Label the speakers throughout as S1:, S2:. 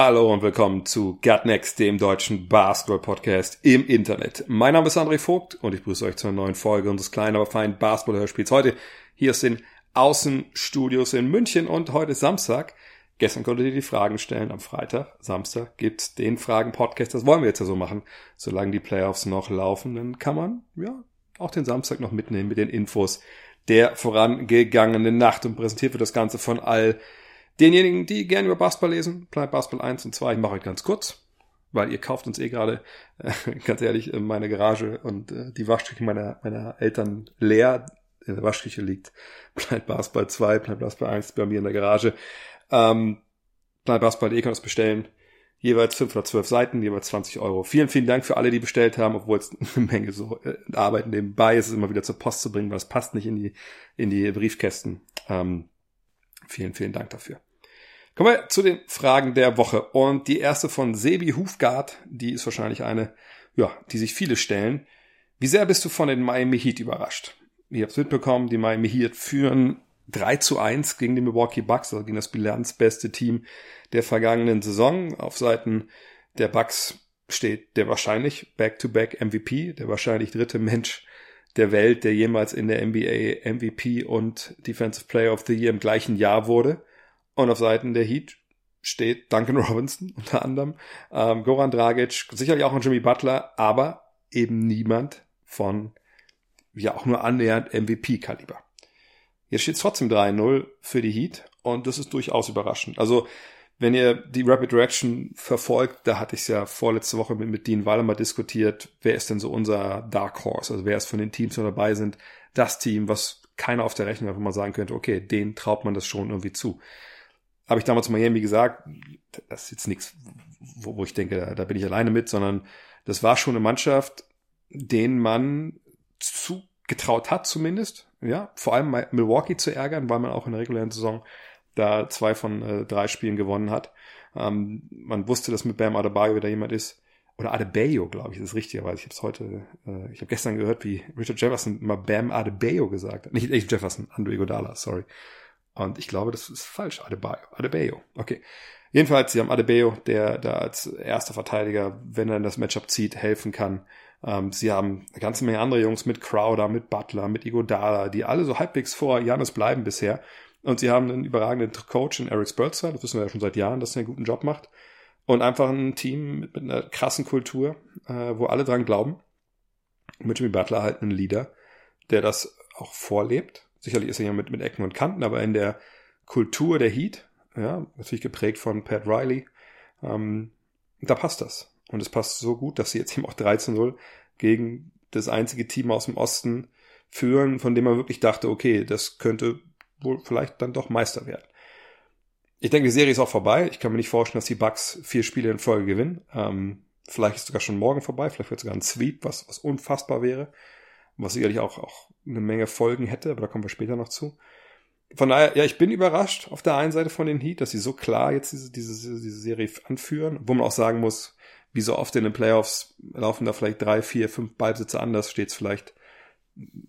S1: Hallo und willkommen zu Gut Next, dem deutschen Basketball-Podcast im Internet. Mein Name ist André Vogt und ich begrüße euch zur neuen Folge unseres kleinen, aber feinen Basketball-Hörspiels. Heute hier aus den Außenstudios in München und heute ist Samstag. Gestern konntet ihr die Fragen stellen. Am Freitag, Samstag gibt's den Fragen-Podcast. Das wollen wir jetzt ja so machen. Solange die Playoffs noch laufen, dann kann man, ja, auch den Samstag noch mitnehmen mit den Infos der vorangegangenen Nacht und präsentiert wird das Ganze von all denjenigen, die gerne über Basketball lesen. Planet Basketball 1 und 2. Ich mache euch ganz kurz, weil ihr kauft uns eh gerade, äh, ganz ehrlich, äh, meine Garage und äh, die Waschküche meiner, meiner Eltern leer in der Waschküche liegt. Planet Basketball 2, Planet Basketball 1 bei mir in der Garage. Ähm, Planet Basketball, ihr könnt es bestellen. Jeweils 512 Seiten, jeweils 20 Euro. Vielen, vielen Dank für alle, die bestellt haben, obwohl es eine Menge so äh, Arbeit nebenbei ist, es immer wieder zur Post zu bringen, weil es passt nicht in die, in die Briefkästen. Ähm, vielen, vielen Dank dafür. Kommen wir zu den Fragen der Woche. Und die erste von Sebi Hufgard, die ist wahrscheinlich eine, ja, die sich viele stellen. Wie sehr bist du von den Miami Heat überrascht? Ihr habt es mitbekommen, die Miami Heat führen 3 zu 1 gegen die Milwaukee Bucks, also gegen das bilanzbeste Team der vergangenen Saison. Auf Seiten der Bucks steht der wahrscheinlich Back-to-Back MVP, der wahrscheinlich dritte Mensch der Welt, der jemals in der NBA MVP und Defensive Player of the Year im gleichen Jahr wurde. Und auf Seiten der Heat steht Duncan Robinson unter anderem, ähm, Goran Dragic, sicherlich auch ein Jimmy Butler, aber eben niemand von ja auch nur annähernd MVP-Kaliber. Jetzt steht es trotzdem 3-0 für die Heat und das ist durchaus überraschend. Also wenn ihr die Rapid Reaction verfolgt, da hatte ich es ja vorletzte Woche mit, mit Dean Waller mal diskutiert, wer ist denn so unser Dark Horse, also wer ist von den Teams, die dabei sind, das Team, was keiner auf der Rechnung einfach mal sagen könnte, okay, den traut man das schon irgendwie zu. Habe ich damals Miami gesagt, das ist jetzt nichts, wo, wo ich denke, da, da bin ich alleine mit, sondern das war schon eine Mannschaft, denen man zugetraut hat zumindest, ja, vor allem Milwaukee zu ärgern, weil man auch in der regulären Saison da zwei von äh, drei Spielen gewonnen hat. Ähm, man wusste, dass mit Bam Adebayo wieder jemand ist, oder Adebayo, glaube ich, ist richtig, weil ich habe es heute, äh, ich habe gestern gehört, wie Richard Jefferson immer Bam Adebayo gesagt hat. Nicht, nicht Jefferson, Andrew Iguodala, sorry. Und ich glaube, das ist falsch, Adebayo. Adebayo, okay. Jedenfalls, sie haben Adebayo, der da als erster Verteidiger, wenn er in das Matchup zieht, helfen kann. Ähm, sie haben eine ganze Menge andere Jungs mit Crowder, mit Butler, mit Igodala, die alle so halbwegs vor Janis bleiben bisher. Und sie haben einen überragenden Coach in Eric Spurzer, das wissen wir ja schon seit Jahren, dass er einen guten Job macht. Und einfach ein Team mit, mit einer krassen Kultur, äh, wo alle dran glauben. Mit Jimmy Butler halt einen Leader, der das auch vorlebt. Sicherlich ist er ja mit, mit Ecken und Kanten, aber in der Kultur der Heat, ja, natürlich geprägt von Pat Riley, ähm, da passt das. Und es passt so gut, dass sie jetzt eben auch 13-0 gegen das einzige Team aus dem Osten führen, von dem man wirklich dachte, okay, das könnte wohl vielleicht dann doch Meister werden. Ich denke, die Serie ist auch vorbei. Ich kann mir nicht vorstellen, dass die Bucks vier Spiele in Folge gewinnen. Ähm, vielleicht ist sogar schon morgen vorbei. Vielleicht wird sogar ein Sweep, was, was unfassbar wäre. Was sicherlich auch, auch eine Menge Folgen hätte, aber da kommen wir später noch zu. Von daher, ja, ich bin überrascht auf der einen Seite von den Heat, dass sie so klar jetzt diese, diese, diese Serie anführen, wo man auch sagen muss, wie so oft in den Playoffs laufen da vielleicht drei, vier, fünf Ballbesitze anders, steht es vielleicht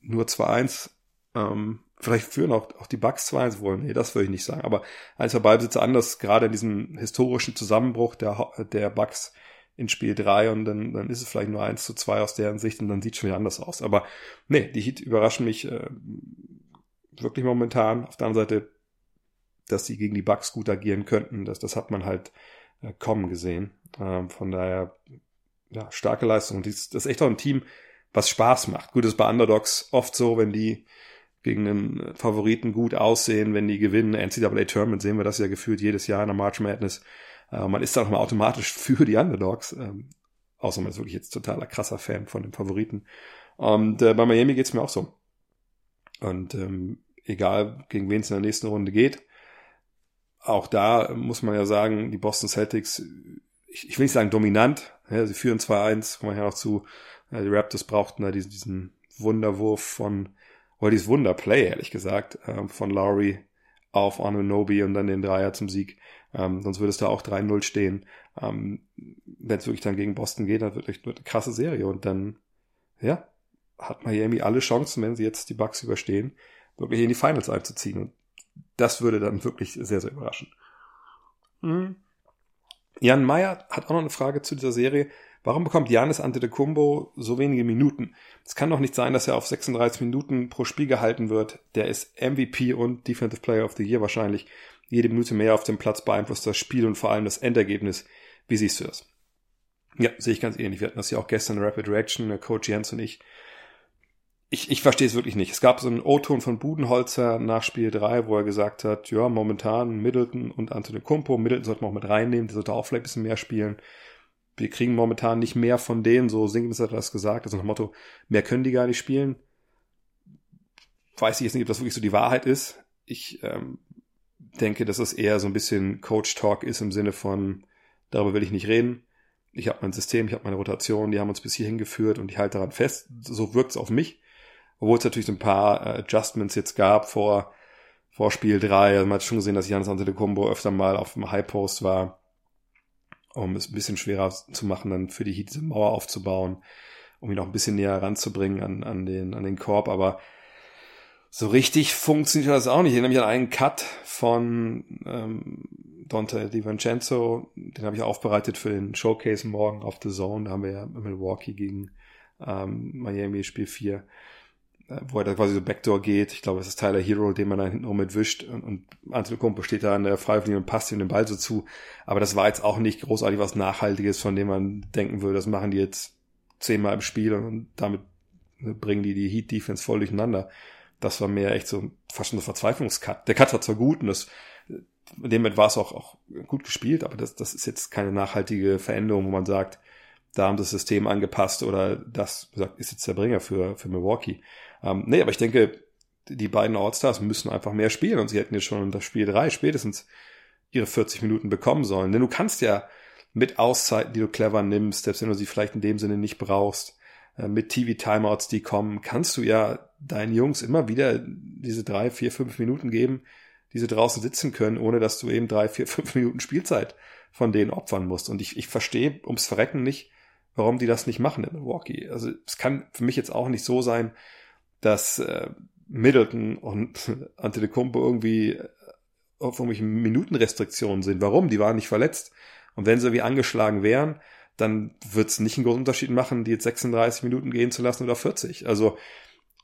S1: nur 2-1. Ähm, vielleicht führen auch, auch die Bucks 2-1 wohl. Nee, das würde ich nicht sagen. Aber ein, zwei Ballbesitze anders, gerade in diesem historischen Zusammenbruch der, der Bucks in Spiel 3 und dann, dann ist es vielleicht nur 1 zu 2 aus deren Sicht und dann sieht es schon wieder anders aus. Aber nee, die Heat überraschen mich äh, wirklich momentan. Auf der anderen Seite, dass sie gegen die Bucks gut agieren könnten, das, das hat man halt äh, kommen gesehen. Ähm, von daher, ja, starke Leistung. Das ist echt auch ein Team, was Spaß macht. Gut, ist bei Underdogs oft so, wenn die gegen einen Favoriten gut aussehen, wenn die gewinnen. NCAA Tournament sehen wir das ja gefühlt jedes Jahr in der March Madness. Äh, man ist dann mal automatisch für die Underdogs. Ähm, außer man ist wirklich jetzt totaler krasser Fan von den Favoriten. Und äh, bei Miami geht's mir auch so. Und ähm, egal, gegen wen es in der nächsten Runde geht, auch da muss man ja sagen, die Boston Celtics, ich, ich will nicht sagen dominant, ja, sie führen 2-1, kommen wir ja noch zu, Äh, die Raptors brauchten da diesen, diesen Wunderwurf von, oder dieses Wunderplay, ehrlich gesagt, äh, von Lowry auf Anunobi und dann den Dreier zum Sieg. Ähm, sonst würde es da auch 3-0 stehen. Ähm, Wenn es wirklich dann gegen Boston geht, dann wird echt eine krasse Serie. Und dann, ja, hat Miami alle Chancen, wenn sie jetzt die Bucks überstehen, wirklich in die Finals einzuziehen. Und das würde dann wirklich sehr, sehr überraschen. Mhm. Jan Meyer hat auch noch eine Frage zu dieser Serie. Warum bekommt Janis Antetokounmpo so wenige Minuten? Es kann doch nicht sein, dass er auf 36 Minuten pro Spiel gehalten wird. Der ist MVP und Defensive Player of the Year wahrscheinlich. Jede Minute mehr auf dem Platz beeinflusst das Spiel und vor allem das Endergebnis. Wie siehst du das? Ja, sehe ich ganz ähnlich. Wir hatten das ja auch gestern in Rapid Reaction, Coach Jens und ich. Ich, ich verstehe es wirklich nicht. Es gab so einen O-Ton von Budenholzer nach Spiel 3, wo er gesagt hat, ja, momentan Middleton und Antetokounmpo. Middleton sollte man auch mit reinnehmen, der sollte auch vielleicht ein bisschen mehr spielen wir kriegen momentan nicht mehr von denen, so Sinkens hat das gesagt, also nach dem Motto, mehr können die gar nicht spielen. Weiß ich jetzt nicht, ob das wirklich so die Wahrheit ist. Ich ähm, denke, dass es eher so ein bisschen Coach-Talk ist im Sinne von, darüber will ich nicht reden. Ich habe mein System, ich habe meine Rotation, die haben uns bis hierhin geführt und ich halte daran fest. So wirkt es auf mich. Obwohl es natürlich so ein paar äh, Adjustments jetzt gab vor, vor Spiel 3. Also man hat schon gesehen, dass Janis Antetokounmpo öfter mal auf dem High Post war um es ein bisschen schwerer zu machen, dann für die Heat diese Mauer aufzubauen, um ihn noch ein bisschen näher ranzubringen an, an, den, an den Korb. Aber so richtig funktioniert das auch nicht. Ich erinnere mich an einen Cut von ähm, Dante DiVincenzo, den habe ich aufbereitet für den Showcase morgen auf The Zone. Da haben wir ja Milwaukee gegen ähm, Miami Spiel 4 wo er da quasi so Backdoor geht. Ich glaube, es ist Tyler Hero, den man da hinten rum mitwischt und, und Antetokounmpo steht da an der Freiwurflinie und passt ihm den Ball so zu. Aber das war jetzt auch nicht großartig was Nachhaltiges, von dem man denken würde, das machen die jetzt zehnmal im Spiel und damit bringen die die Heat Defense voll durcheinander. Das war mehr echt so fast schon so Verzweiflungscut. Der Cut war zwar gut und das in dem Moment war es auch, auch gut gespielt, aber das, das ist jetzt keine nachhaltige Veränderung, wo man sagt, da haben das System angepasst oder das gesagt, ist jetzt der Bringer für, für Milwaukee. Ähm, nee, aber ich denke, die beiden Allstars müssen einfach mehr spielen und sie hätten jetzt schon das Spiel drei spätestens ihre 40 Minuten bekommen sollen. Denn du kannst ja mit Auszeiten, die du clever nimmst, selbst wenn du sie vielleicht in dem Sinne nicht brauchst, mit TV-Timeouts, die kommen, kannst du ja deinen Jungs immer wieder diese drei, vier, fünf Minuten geben, die sie draußen sitzen können, ohne dass du eben drei, vier, fünf Minuten Spielzeit von denen opfern musst. Und ich, ich verstehe ums Verrecken nicht, warum die das nicht machen in Milwaukee. Also es kann für mich jetzt auch nicht so sein, dass äh, Middleton und Antetokounmpo irgendwie äh, auf irgendwelchen Minutenrestriktionen sind. Warum? Die waren nicht verletzt. Und wenn sie wie angeschlagen wären, dann wird es nicht einen großen Unterschied machen, die jetzt 36 Minuten gehen zu lassen oder 40. Also,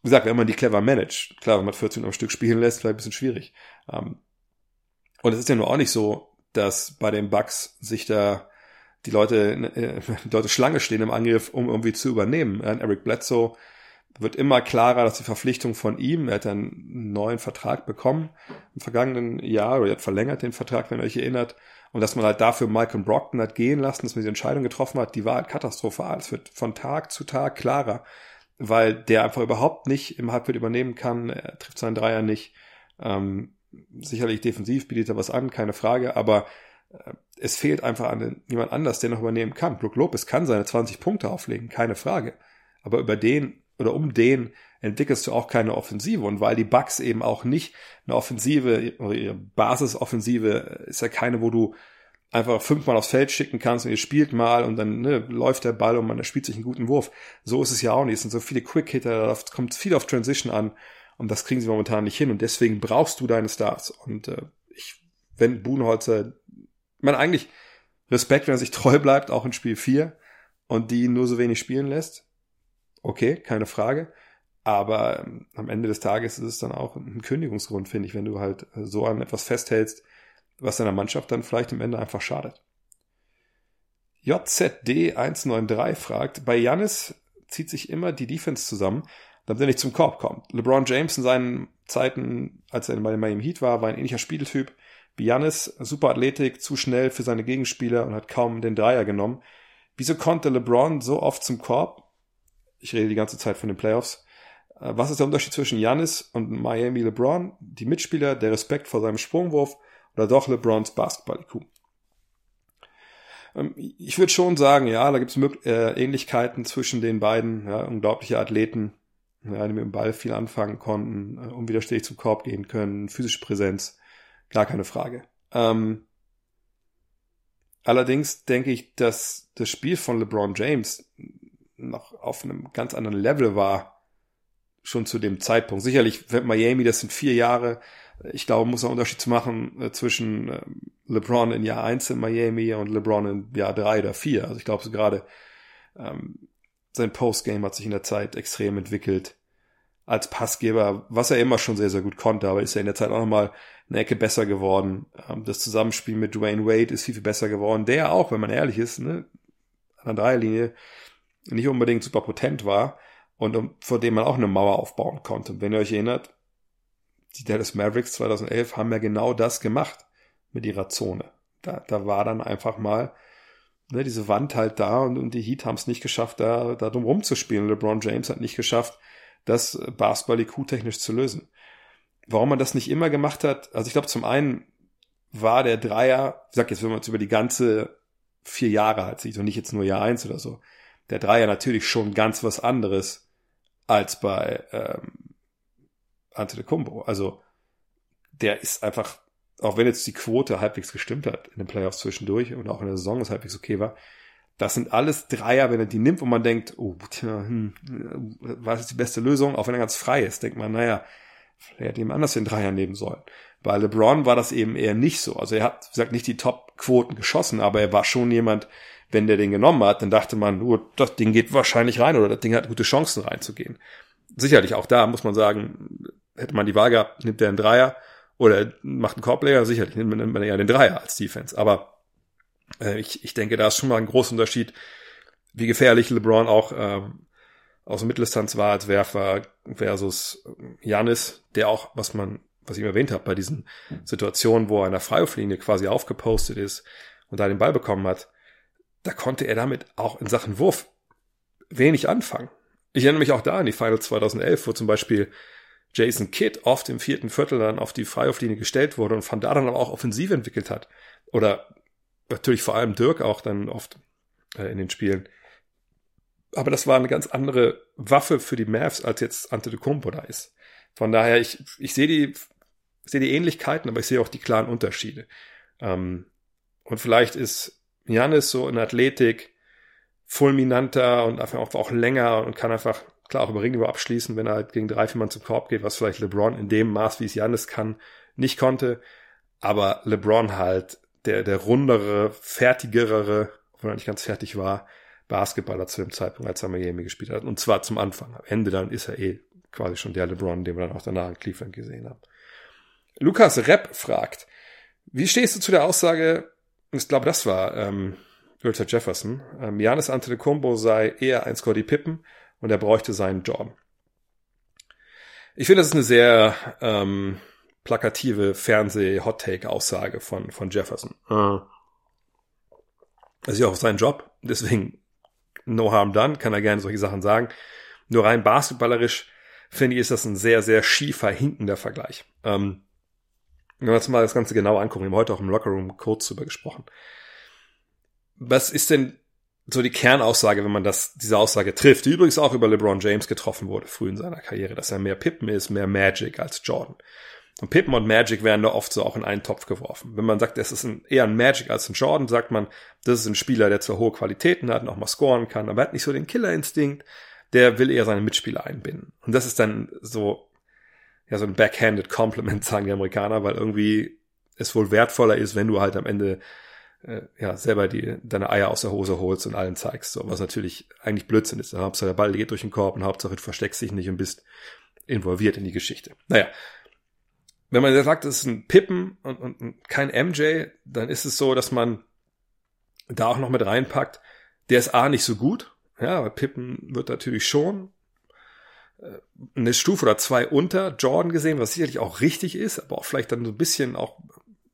S1: wie gesagt, wenn man die clever managt, klar, wenn man 14 Minuten am Stück spielen lässt, vielleicht ein bisschen schwierig. Ähm, und es ist ja nur auch nicht so, dass bei den Bugs sich da die Leute, äh, die Leute Schlange stehen im Angriff, um irgendwie zu übernehmen. Eric Bledsoe wird immer klarer, dass die Verpflichtung von ihm, er hat einen neuen Vertrag bekommen im vergangenen Jahr, oder er hat verlängert den Vertrag, wenn ihr euch erinnert, und dass man halt dafür Malcolm Brockton hat gehen lassen, dass man die Entscheidung getroffen hat, die war halt katastrophal. Es wird von Tag zu Tag klarer, weil der einfach überhaupt nicht im Halbfeld übernehmen kann, er trifft seinen Dreier nicht, ähm, sicherlich defensiv bietet er was an, keine Frage, aber äh, es fehlt einfach an jemand anders, der noch übernehmen kann. Brook Lopez kann seine 20 Punkte auflegen, keine Frage. Aber über den oder um den entwickelst du auch keine Offensive. Und weil die Bucks eben auch nicht eine Offensive, ihre Basisoffensive ist ja keine, wo du einfach fünfmal aufs Feld schicken kannst und ihr spielt mal und dann ne, läuft der Ball und man spielt sich einen guten Wurf. So ist es ja auch nicht. Es sind so viele Quick-Hitter, da kommt viel auf Transition an und das kriegen sie momentan nicht hin und deswegen brauchst du deine Stars. Und äh, ich, wenn Buhnholzer, meine eigentlich Respekt, wenn er sich treu bleibt, auch in Spiel 4 und die nur so wenig spielen lässt, okay, keine Frage. Aber ähm, am Ende des Tages ist es dann auch ein Kündigungsgrund, finde ich, wenn du halt äh, so an etwas festhältst, was deiner Mannschaft dann vielleicht am Ende einfach schadet. JZD193 fragt, bei Janis zieht sich immer die Defense zusammen, damit er nicht zum Korb kommt. LeBron James in seinen Zeiten, als er bei Miami Heat war, war ein ähnlicher Spieltyp wie Janis, super Athletik, zu schnell für seine Gegenspieler und hat kaum den Dreier genommen. Wieso konnte LeBron so oft zum Korb ich rede die ganze Zeit von den Playoffs. Äh, was ist der Unterschied zwischen Janis und Miami LeBron? Die Mitspieler, der Respekt vor seinem Sprungwurf oder doch LeBrons Basketball-IQ? Ähm, ich würde schon sagen, ja, da gibt es äh, Ähnlichkeiten zwischen den beiden, ja, unglaubliche Athleten, ja, die mit dem Ball viel anfangen konnten, äh, unwiderstehlich zum Korb gehen können, physische Präsenz, gar keine Frage. Ähm, allerdings denke ich, dass das Spiel von LeBron James noch auf einem ganz anderen Level war, schon zu dem Zeitpunkt. Sicherlich, Miami, das sind vier Jahre, ich glaube, muss ein Unterschied zu machen äh, zwischen äh, LeBron in Jahr 1 in Miami und LeBron in Jahr 3 oder 4. Also ich glaube, gerade ähm, sein Postgame hat sich in der Zeit extrem entwickelt als Passgeber, was er immer schon sehr, sehr gut konnte, aber ist ja in der Zeit auch nochmal eine Ecke besser geworden. Ähm, das Zusammenspiel mit Dwayne Wade ist viel, viel besser geworden, der auch, wenn man ehrlich ist, ne, an der Dreierlinie nicht unbedingt super potent war und um, vor dem man auch eine Mauer aufbauen konnte. Und wenn ihr euch erinnert, die Dallas Mavericks 2011 haben ja genau das gemacht mit ihrer Zone. Da, da war dann einfach mal ne, diese Wand halt da und, und die Heat haben es nicht geschafft, da, da drum rumzuspielen. LeBron James hat nicht geschafft, das Basketball IQ-technisch zu lösen. Warum man das nicht immer gemacht hat, also ich glaube zum einen war der Dreier, ich sag jetzt, wenn man es über die ganze vier Jahre halt sieht und nicht jetzt nur Jahr eins oder so, der Dreier natürlich schon ganz was anderes als bei ähm, Antetokounmpo. Also der ist einfach, auch wenn jetzt die Quote halbwegs gestimmt hat in den Playoffs zwischendurch und auch in der Saison es halbwegs okay war, das sind alles Dreier, wenn er die nimmt und man denkt, oh, tja, hm, was ist die beste Lösung? Auch wenn er ganz frei ist, denkt man, naja, vielleicht hätte jemand anders den Dreier nehmen sollen. Bei LeBron war das eben eher nicht so. Also er hat, wie gesagt, nicht die Top-Quoten geschossen, aber er war schon jemand, wenn der den genommen hat, dann dachte man, oh, das Ding geht wahrscheinlich rein oder das Ding hat gute Chancen reinzugehen. Sicherlich, auch da muss man sagen, hätte man die Wahl gehabt, nimmt er einen Dreier oder macht einen Korbleger, sicherlich nimmt man eher den Dreier als Defense. Aber äh, ich, ich denke, da ist schon mal ein großer Unterschied, wie gefährlich LeBron auch ähm, aus der Mitteldistanz war als Werfer versus Janis, der auch, was man, was ich erwähnt habe, bei diesen Situationen, wo er an der Freiwurflinie quasi aufgepostet ist und da den Ball bekommen hat, da konnte er damit auch in Sachen Wurf wenig anfangen. Ich erinnere mich auch da an die Final 2011, wo zum Beispiel Jason Kidd oft im vierten Viertel dann auf die Freiwurflinie gestellt wurde und von da dann aber auch Offensive entwickelt hat. Oder natürlich vor allem Dirk auch dann oft äh, in den Spielen. Aber das war eine ganz andere Waffe für die Mavs, als jetzt Antetokounmpo da ist. Von daher, ich, ich sehe die, sehe die Ähnlichkeiten, aber ich sehe auch die klaren Unterschiede. Ähm, und vielleicht ist Janis so in Athletik fulminanter und einfach auch länger und kann einfach klar auch über Ringe abschließen, wenn er halt gegen drei, vier Mann zum Korb geht, was vielleicht LeBron in dem Maß, wie es Janis kann, nicht konnte. Aber LeBron halt der, der rundere, fertigere, obwohl er nicht ganz fertig war, Basketballer zu dem Zeitpunkt, als er Miami gespielt hat. Und zwar zum Anfang. Am Ende dann ist er eh quasi schon der LeBron, den wir dann auch danach in Cleveland gesehen haben. Lukas Repp fragt, wie stehst du zu der Aussage, ich glaube, das war ähm, Richard Jefferson, ähm, Janis Antetokounmpo sei eher ein Scotty Pippen und er bräuchte seinen Jordan. Ich finde, das ist eine sehr ähm, plakative Fernseh-Hot-Take-Aussage von, von Jefferson. Das ist ja auch sein Job, deswegen no harm done, kann er gerne solche Sachen sagen. Nur rein basketballerisch finde ich, ist das ein sehr, sehr schiefer, hinkender Vergleich. Ähm, wenn wir uns mal das Ganze genau angucken, wir haben heute auch im Lockerroom kurz drüber gesprochen. Was ist denn so die Kernaussage, wenn man das, diese Aussage trifft, die übrigens auch über LeBron James getroffen wurde, früh in seiner Karriere, dass er mehr Pippen ist, mehr Magic als Jordan. Und Pippen und Magic werden da oft so auch in einen Topf geworfen. Wenn man sagt, es ist ein, eher ein Magic als ein Jordan, sagt man, das ist ein Spieler, der zwar hohe Qualitäten hat und auch mal scoren kann, aber er hat nicht so den Killerinstinkt, der will eher seine Mitspieler einbinden. Und das ist dann so, ja, so ein backhanded Compliment, sagen die Amerikaner, weil irgendwie es wohl wertvoller ist, wenn du halt am Ende äh, ja selber die deine Eier aus der Hose holst und allen zeigst, so was natürlich eigentlich Blödsinn ist. Hauptsache der Ball geht durch den Korb und Hauptsache du versteckst dich nicht und bist involviert in die Geschichte. Naja, wenn man sagt, es ist ein Pippen und, und kein MJ, dann ist es so, dass man da auch noch mit reinpackt, der ist A nicht so gut, ja, aber Pippen wird natürlich schon eine Stufe oder zwei unter Jordan gesehen, was sicherlich auch richtig ist, aber auch vielleicht dann so ein bisschen auch,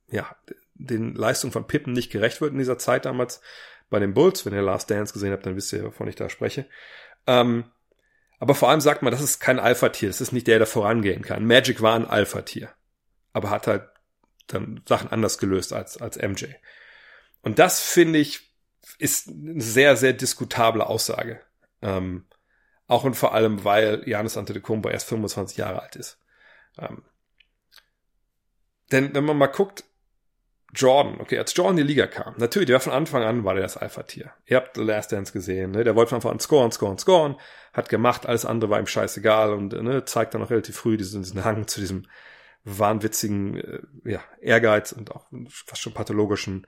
S1: ja, den Leistungen von Pippen nicht gerecht wird in dieser Zeit damals bei den Bulls. Wenn ihr Last Dance gesehen habt, dann wisst ihr, wovon ich da spreche. Ähm, aber vor allem sagt man, das ist kein Alpha-Tier, das ist nicht der, der vorangehen kann. Magic war ein Alpha-Tier aber hat halt dann Sachen anders gelöst als, als MJ. Und das finde ich, ist eine sehr, sehr diskutable Aussage. Ähm, auch und vor allem, weil Janis Antetokounmpo erst 25 Jahre alt ist. Ähm, denn wenn man mal guckt, Jordan, okay, als Jordan in die Liga kam, natürlich, der war von Anfang an, war der das Alpha-Tier. Ihr habt The Last Dance gesehen, ne? der wollte von Anfang an scoren, scoren, scoren, hat gemacht, alles andere war ihm scheißegal und ne, zeigt dann auch relativ früh diesen, diesen Hang zu diesem wahnwitzigen äh, ja, Ehrgeiz und auch fast schon pathologischen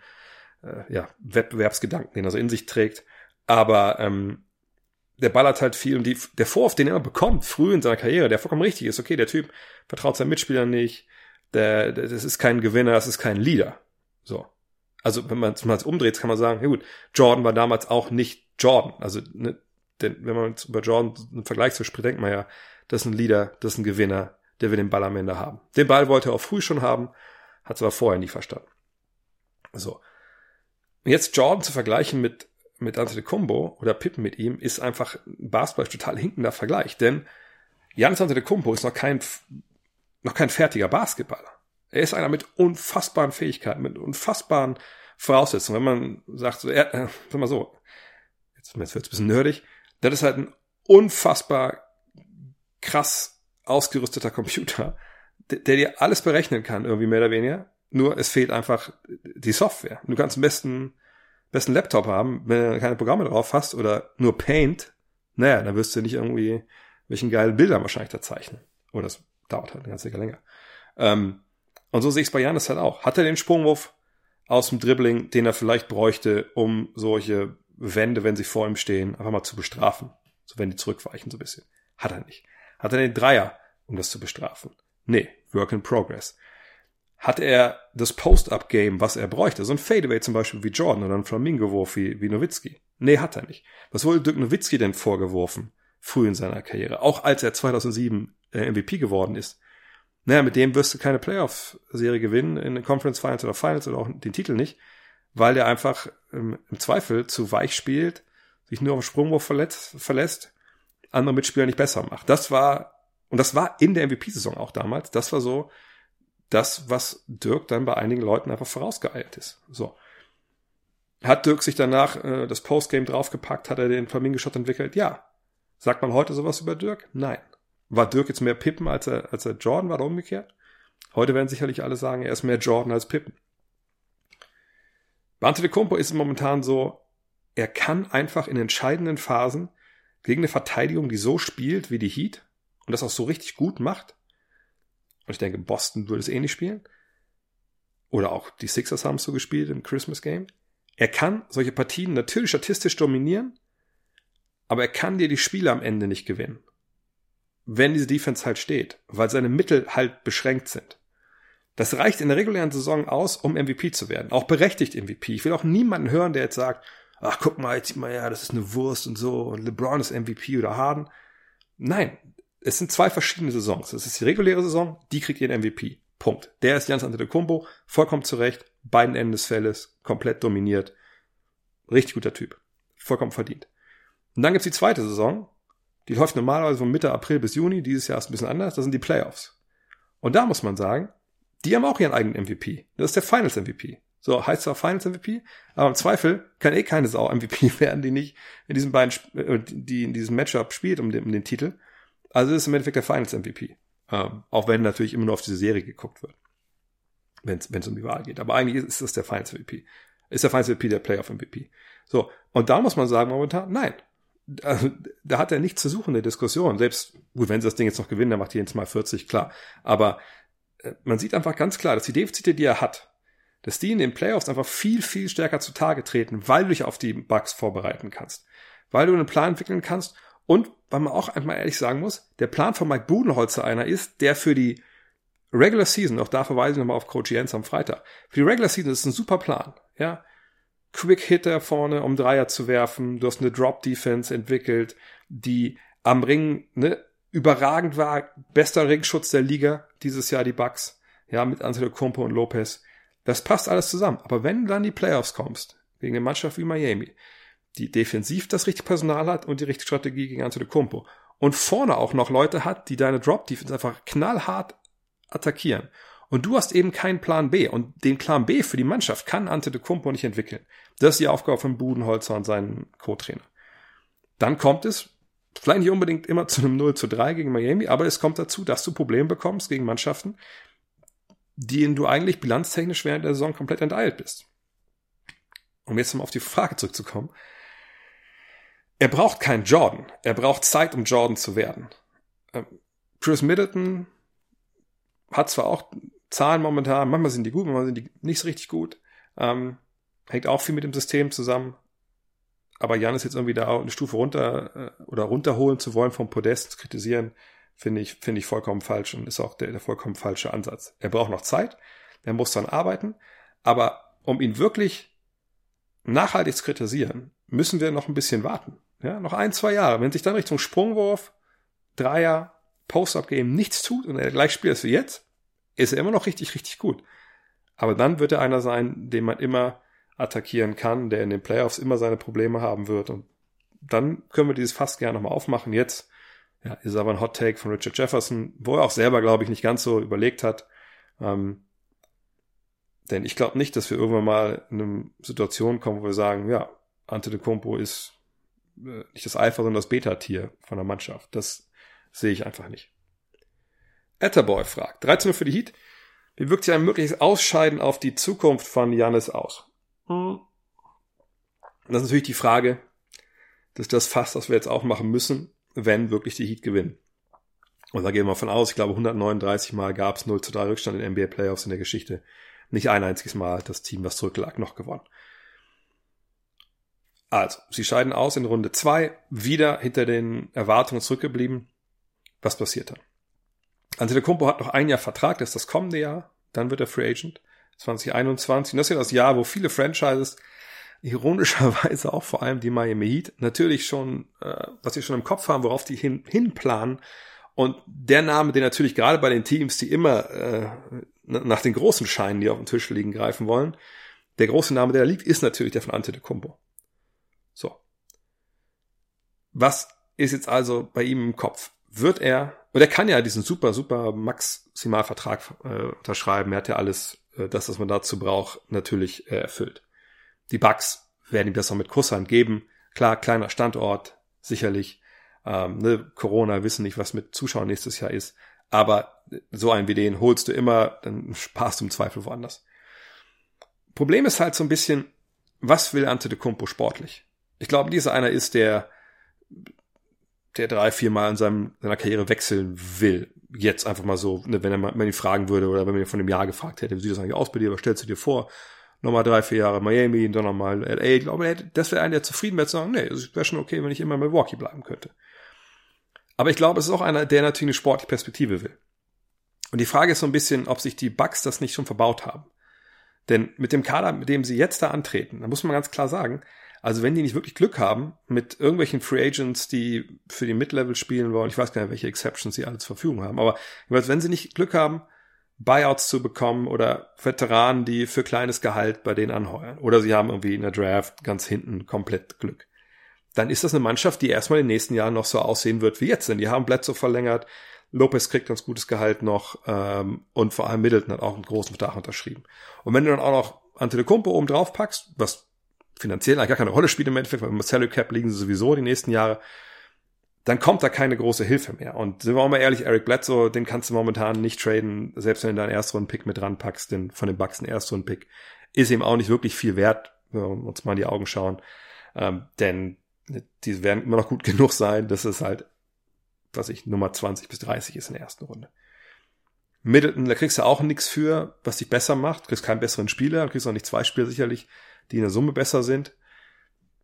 S1: äh, ja, Wettbewerbsgedanken, den er so in sich trägt. Aber ähm, der ballert halt viel und die, der Vorwurf, den er bekommt, früh in seiner Karriere, der vollkommen richtig ist, okay, der Typ vertraut seinen Mitspielern nicht, der, der, das ist kein Gewinner, das ist kein Leader. So. Also, wenn man es umdreht, kann man sagen, ja gut, Jordan war damals auch nicht Jordan. Also, ne, denn wenn man über Jordan einen Vergleich zu spricht, denkt man ja, das ist ein Leader, das ist ein Gewinner, der will den Ball am Ende haben. Den Ball wollte er auch früh schon haben, hat es aber vorher nie verstanden. So. Und jetzt Jordan zu vergleichen mit, mit Antetokounmpo oder Pippen mit ihm, ist einfach ein Basketball total hinkender Vergleich, denn Janis Antetokounmpo ist noch kein, noch kein fertiger Basketballer. Er ist einer mit unfassbaren Fähigkeiten, mit unfassbaren Voraussetzungen. Wenn man sagt, so, er, äh, sag mal so, jetzt, jetzt wird es ein bisschen nerdig, das ist halt ein unfassbar krass ausgerüsteter Computer, der, dir alles berechnen kann, irgendwie mehr oder weniger. Nur es fehlt einfach die Software. Du kannst den besten, besten Laptop haben, wenn du keine Programme drauf hast oder nur Paint, naja, dann wirst du nicht irgendwie welchen geilen Bildern wahrscheinlich da zeichnen. Oder das dauert halt eine ganze Zeit länger. Ähm, und so sehe ich es bei Janis halt auch. Hat er den Sprungwurf aus dem Dribbling, den er vielleicht bräuchte, um solche Wände, wenn sie vor ihm stehen, einfach mal zu bestrafen. So wenn die zurückweichen so ein bisschen. Hat er nicht. Hat er den Dreier, um das zu bestrafen? Nee, Work in Progress. Hat er das Post-Up-Game, was er bräuchte? So ein Fadeaway zum Beispiel wie Jordan oder ein Flamingo-Wurf wie, wie Nowitzki? Nee, hat er nicht. Was wurde Dirk Nowitzki denn vorgeworfen? Früh in seiner Karriere. Auch als er 2007 äh, MVP geworden ist. Naja, mit dem wirst du keine Playoff-Serie gewinnen in den Conference Finals oder Finals oder auch den Titel nicht, weil der einfach im, im Zweifel zu weich spielt, sich nur auf Sprungwurf verletzt, verlässt, andere Mitspieler nicht besser macht. Das war, und das war in der MVP-Saison auch damals, das war so das, was Dirk dann bei einigen Leuten einfach vorausgeeilt ist. So. Hat Dirk sich danach äh, das Postgame draufgepackt? Hat er den Flamingo-Shot entwickelt? Ja. Sagt man heute sowas über Dirk? Nein. War Dirk jetzt mehr Pippen, als er, als er Jordan war, oder umgekehrt? Heute werden sicherlich alle sagen, er ist mehr Jordan als Pippen. Antetokounmpo ist es momentan so, er kann einfach in entscheidenden Phasen gegen eine Verteidigung, die so spielt wie die Heat und das auch so richtig gut macht. Und ich denke, Boston würde es ähnlich spielen. Oder auch die Sixers haben es so gespielt im Christmas Game. Er kann solche Partien natürlich statistisch dominieren, aber er kann dir die Spiele am Ende nicht gewinnen wenn diese Defense halt steht, weil seine Mittel halt beschränkt sind. Das reicht in der regulären Saison aus, um MVP zu werden. Auch berechtigt MVP. Ich will auch niemanden hören, der jetzt sagt, ach, guck mal, jetzt sieht man ja, das ist eine Wurst und so, und LeBron ist MVP oder Harden. Nein, es sind zwei verschiedene Saisons. Das ist die reguläre Saison, die kriegt ihren MVP. Punkt. Der ist Jans Antetokounmpo, vollkommen zurecht, beiden Enden des Fälles, komplett dominiert. Richtig guter Typ. Vollkommen verdient. Und dann gibt's die zweite Saison, die läuft normalerweise von Mitte April bis Juni. Dieses Jahr ist ein bisschen anders. Das sind die Playoffs. Und da muss man sagen, die haben auch ihren eigenen MVP. Das ist der Finals MVP. So heißt zwar Finals MVP, aber im Zweifel kann eh keine Sau MVP werden, die nicht in diesen beiden, äh, die in diesem Matchup spielt um den, um den Titel. Also ist im Endeffekt der Finals MVP. Ähm, auch wenn natürlich immer nur auf diese Serie geguckt wird. Wenn es um die Wahl geht. Aber eigentlich ist das der Finals MVP. Ist der Finals MVP der Playoff MVP. So. Und da muss man sagen momentan, nein also, da hat er nichts zu suchen in der Diskussion. Selbst, gut, wenn sie das Ding jetzt noch gewinnen, dann macht jetzt mal 40, klar. Aber äh, man sieht einfach ganz klar, dass die Defizite, die er hat, dass die in den Playoffs einfach viel, viel stärker zutage treten, weil du dich auf die Bugs vorbereiten kannst. Weil du einen Plan entwickeln kannst und weil man auch einmal ehrlich sagen muss, der Plan von Mike Budenholzer einer ist, der für die Regular Season, auch da verweise ich nochmal auf Coach Jens am Freitag, für die Regular Season ist ein super Plan, ja. Quick-Hitter vorne, um Dreier zu werfen. Du hast eine Drop-Defense entwickelt, die am Ring ne, überragend war. Bester Ringschutz der Liga dieses Jahr, die Bucks. Ja, mit Angelo Kumpo und Lopez. Das passt alles zusammen. Aber wenn du dann die Playoffs kommst, gegen eine Mannschaft wie Miami, die defensiv das richtige Personal hat und die richtige Strategie gegen Kumpo und vorne auch noch Leute hat, die deine Drop-Defense einfach knallhart attackieren und du hast eben keinen Plan B. Und den Plan B für die Mannschaft kann Ante de Kumpo nicht entwickeln. Das ist die Aufgabe von Budenholzer und seinen Co-Trainer. Dann kommt es, vielleicht nicht unbedingt immer zu einem 0 zu 3 gegen Miami, aber es kommt dazu, dass du Probleme bekommst gegen Mannschaften, denen du eigentlich bilanztechnisch während der Saison komplett enteilt bist. Um jetzt mal auf die Frage zurückzukommen. Er braucht keinen Jordan. Er braucht Zeit, um Jordan zu werden. Ähm, Chris Middleton hat zwar auch Zahlen momentan, manchmal sind die gut, manchmal sind die nicht so richtig gut. Ähm, hängt auch viel mit dem System zusammen. Aber Jan ist jetzt irgendwie da eine Stufe runter äh, oder runterholen zu wollen vom Podest, zu kritisieren, finde ich, finde ich vollkommen falsch und ist auch der, der vollkommen falsche Ansatz. Er braucht noch Zeit, er muss dann arbeiten, aber um ihn wirklich nachhaltig zu kritisieren, müssen wir noch ein bisschen warten. Ja, noch ein, zwei Jahre. Wenn sich dann Richtung Sprungwurf, Dreier, Post-Up-Game nichts tut und er gleich spielt als wie jetzt, ist er immer noch richtig, richtig gut. Aber dann wird er einer sein, den man immer attackieren kann, der in den Playoffs immer seine Probleme haben wird. Und dann können wir dieses Fass gerne nochmal aufmachen. Jetzt ja, ist aber ein Hot Take von Richard Jefferson, wo er auch selber, glaube ich, nicht ganz so überlegt hat. Ähm, denn ich glaube nicht, dass wir irgendwann mal in eine Situation kommen, wo wir sagen, ja, Ante de Compo ist nicht das Alpha, sondern das Beta-Tier von der Mannschaft. Das sehe ich einfach nicht. Etterboy fragt, 13 für die Heat. Wie wirkt sich ein mögliches Ausscheiden auf die Zukunft von Janis aus? Hm. Das ist natürlich die Frage, dass das fast, was wir jetzt auch machen müssen, wenn wirklich die Heat gewinnen. Und da gehen wir von aus, ich glaube 139 Mal gab es 0 zu 3 Rückstand in NBA Playoffs in der Geschichte. Nicht ein einziges Mal hat das Team, was zurücklag, noch gewonnen. Also, sie scheiden aus in Runde 2, wieder hinter den Erwartungen zurückgeblieben. Was passiert dann? Antetokounmpo hat noch ein Jahr Vertrag, das ist das kommende Jahr. Dann wird er Free Agent 2021. Und das ist ja das Jahr, wo viele Franchises ironischerweise auch vor allem die Miami Heat natürlich schon, äh, was sie schon im Kopf haben, worauf die hin, hinplanen. Und der Name, der natürlich gerade bei den Teams, die immer äh, nach den großen Scheinen, die auf dem Tisch liegen, greifen wollen, der große Name, der da liegt, ist natürlich der von Antetokounmpo. Was ist jetzt also bei ihm im Kopf? Wird er, und er kann ja diesen super, super Maximalvertrag äh, unterschreiben, er hat ja alles, äh, das, was man dazu braucht, natürlich äh, erfüllt. Die Bugs werden ihm das noch mit Kusshand geben. Klar, kleiner Standort, sicherlich. Ähm, ne, Corona wissen nicht, was mit Zuschauern nächstes Jahr ist. Aber so einen wie den holst du immer, dann sparst du im Zweifel woanders. Problem ist halt so ein bisschen, was will Ante de Kumpo sportlich? Ich glaube, dieser einer ist, der, der drei, vier Mal in seinem, seiner Karriere wechseln will. Jetzt einfach mal so, ne, wenn er mal, ihn fragen würde oder wenn ihn von dem Jahr gefragt hätte, wie sieht das eigentlich aus bei dir, was stellst du dir vor? nochmal drei, vier Jahre Miami, dann nochmal LA. Ich glaube, das wäre einer, der zufrieden wäre zu sagen, nee, es wäre schon okay, wenn ich immer in Milwaukee bleiben könnte. Aber ich glaube, es ist auch einer, der natürlich eine sportliche Perspektive will. Und die Frage ist so ein bisschen, ob sich die Bucks das nicht schon verbaut haben. Denn mit dem Kader, mit dem sie jetzt da antreten, da muss man ganz klar sagen, also wenn die nicht wirklich Glück haben mit irgendwelchen Free Agents, die für die Mid-Level spielen wollen, ich weiß gar nicht, welche Exceptions sie alle zur Verfügung haben, aber wenn sie nicht Glück haben, Buyouts zu bekommen oder Veteranen, die für kleines Gehalt bei denen anheuern. Oder sie haben irgendwie in der Draft ganz hinten komplett Glück. Dann ist das eine Mannschaft, die erstmal in den nächsten Jahren noch so aussehen wird wie jetzt. Denn die haben Bledsoe verlängert, Lopez kriegt ganz gutes Gehalt noch ähm, und vor allem Middleton hat auch einen großen Vertrag unterschrieben. Und wenn du dann auch noch Antetokounmpo oben drauf packst, was finanziell eigentlich gar keine Rolle spielt im Endeffekt, weil im Salary Cap liegen sie sowieso die nächsten Jahre, dann kommt da keine große Hilfe mehr. Und sind wir auch mal ehrlich, Eric Bledsoe, den kannst du momentan nicht traden, selbst wenn du deinen Erstrunden-Pick mit ranpackst, denn von den Bucks ein Erstrunden-Pick ist ihm auch nicht wirklich viel wert, wenn wir uns mal in die Augen schauen. Ähm, denn die werden immer noch gut genug sein, dass es halt, was ich, Nummer 20 bis 30 ist in der ersten Runde. Middleton, da kriegst du auch nichts für, was dich besser macht. Du kriegst keinen besseren Spieler, du kriegst auch nicht zwei Spieler sicherlich, die in der Summe besser sind.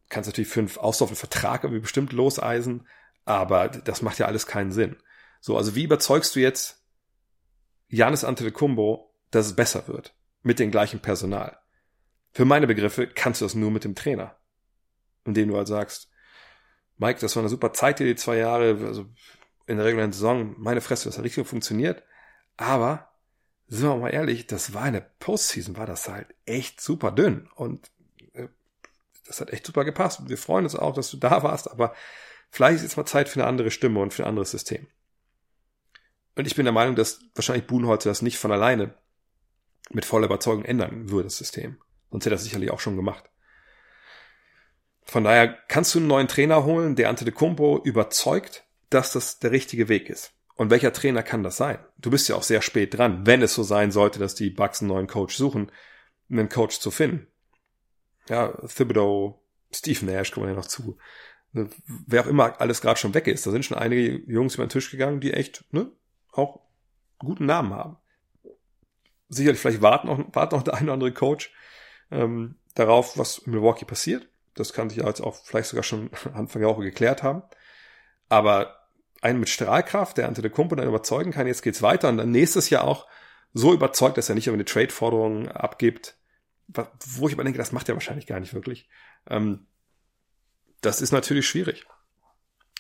S1: kannst natürlich für einen auslaufenden Vertrag irgendwie bestimmt loseisen, aber das macht ja alles keinen Sinn. So, also wie überzeugst du jetzt Janis Antetokounmpo, dass es besser wird mit dem gleichen Personal? Für meine Begriffe kannst du das nur mit dem Trainer, indem du halt sagst, Mike, das war eine super Zeit hier, die zwei Jahre, also in der regulären Saison, meine Fresse, das hat richtig funktioniert, aber sind wir mal ehrlich, das war eine Postseason, war das halt echt super dünn und äh, das hat echt super gepasst. Wir freuen uns auch, dass du da warst, aber Vielleicht ist jetzt mal Zeit für eine andere Stimme und für ein anderes System. Und ich bin der Meinung, dass wahrscheinlich Buhnholzer das nicht von alleine mit voller Überzeugung ändern würde, das System. Sonst hätte er das sicherlich auch schon gemacht. Von daher kannst du einen neuen Trainer holen, der Ante de Kumpo überzeugt, dass das der richtige Weg ist. Und welcher Trainer kann das sein? Du bist ja auch sehr spät dran, wenn es so sein sollte, dass die Bucks einen neuen Coach suchen, einen Coach zu finden. Ja, Thibodeau, Steve Nash kommen ja noch zu. Wer auch immer alles gerade schon weg ist. Da sind schon einige Jungs über den Tisch gegangen, die echt ne, auch guten Namen haben. Sicherlich, vielleicht warten noch, warten noch der eine oder andere Coach ähm, darauf, was in Milwaukee passiert. Das kann sich jetzt auch vielleicht sogar schon Anfang der Woche geklärt haben. Aber einen mit Strahlkraft, der Ante de Kumpo dann überzeugen kann, jetzt geht's weiter und dann nächstes Jahr auch so überzeugt, dass er nicht über eine Trade-Forderung abgibt, wo ich aber denke, das macht er wahrscheinlich gar nicht wirklich. Ähm, das ist natürlich schwierig.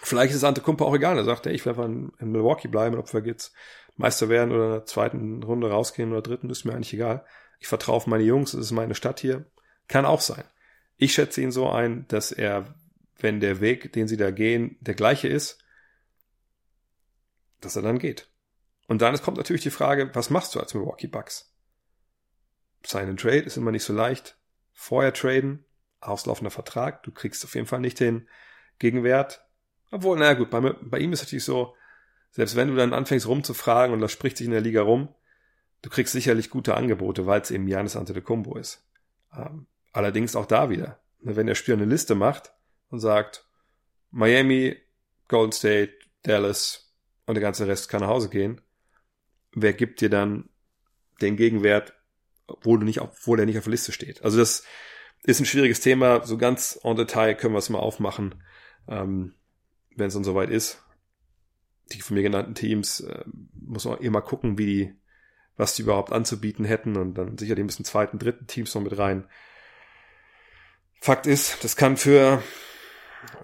S1: Vielleicht ist es Ante Kumpo auch egal. Er sagt, ey, ich will einfach in, in Milwaukee bleiben, ob wir jetzt Meister werden oder in der zweiten Runde rausgehen oder dritten, ist mir eigentlich egal. Ich vertraue auf meine Jungs, es ist meine Stadt hier. Kann auch sein. Ich schätze ihn so ein, dass er, wenn der Weg, den sie da gehen, der gleiche ist, dass er dann geht. Und dann kommt natürlich die Frage, was machst du als Milwaukee Bucks? Sign and Trade ist immer nicht so leicht. Vorher traden, auslaufender Vertrag, du kriegst auf jeden Fall nicht den Gegenwert. Obwohl, naja gut, bei, bei ihm ist natürlich so, selbst wenn du dann anfängst rumzufragen und das spricht sich in der Liga rum, du kriegst sicherlich gute Angebote, weil es eben Janis Antetokounmpo ist. Ähm, allerdings auch da wieder, ne, wenn der Spieler eine Liste macht und sagt, Miami, Golden State, Dallas und der ganze Rest kann nach Hause gehen, wer gibt dir dann den Gegenwert, obwohl du nicht, obwohl er nicht auf der Liste steht? Also das ist ein schwieriges Thema. So ganz en Detail können wir es mal aufmachen, ähm, wenn es dann soweit ist. Die von mir genannten Teams äh, muss man immer gucken, wie die, was die überhaupt anzubieten hätten und dann sicherlich ein bisschen zweiten, dritten Teams noch mit rein. Fakt ist, das kann für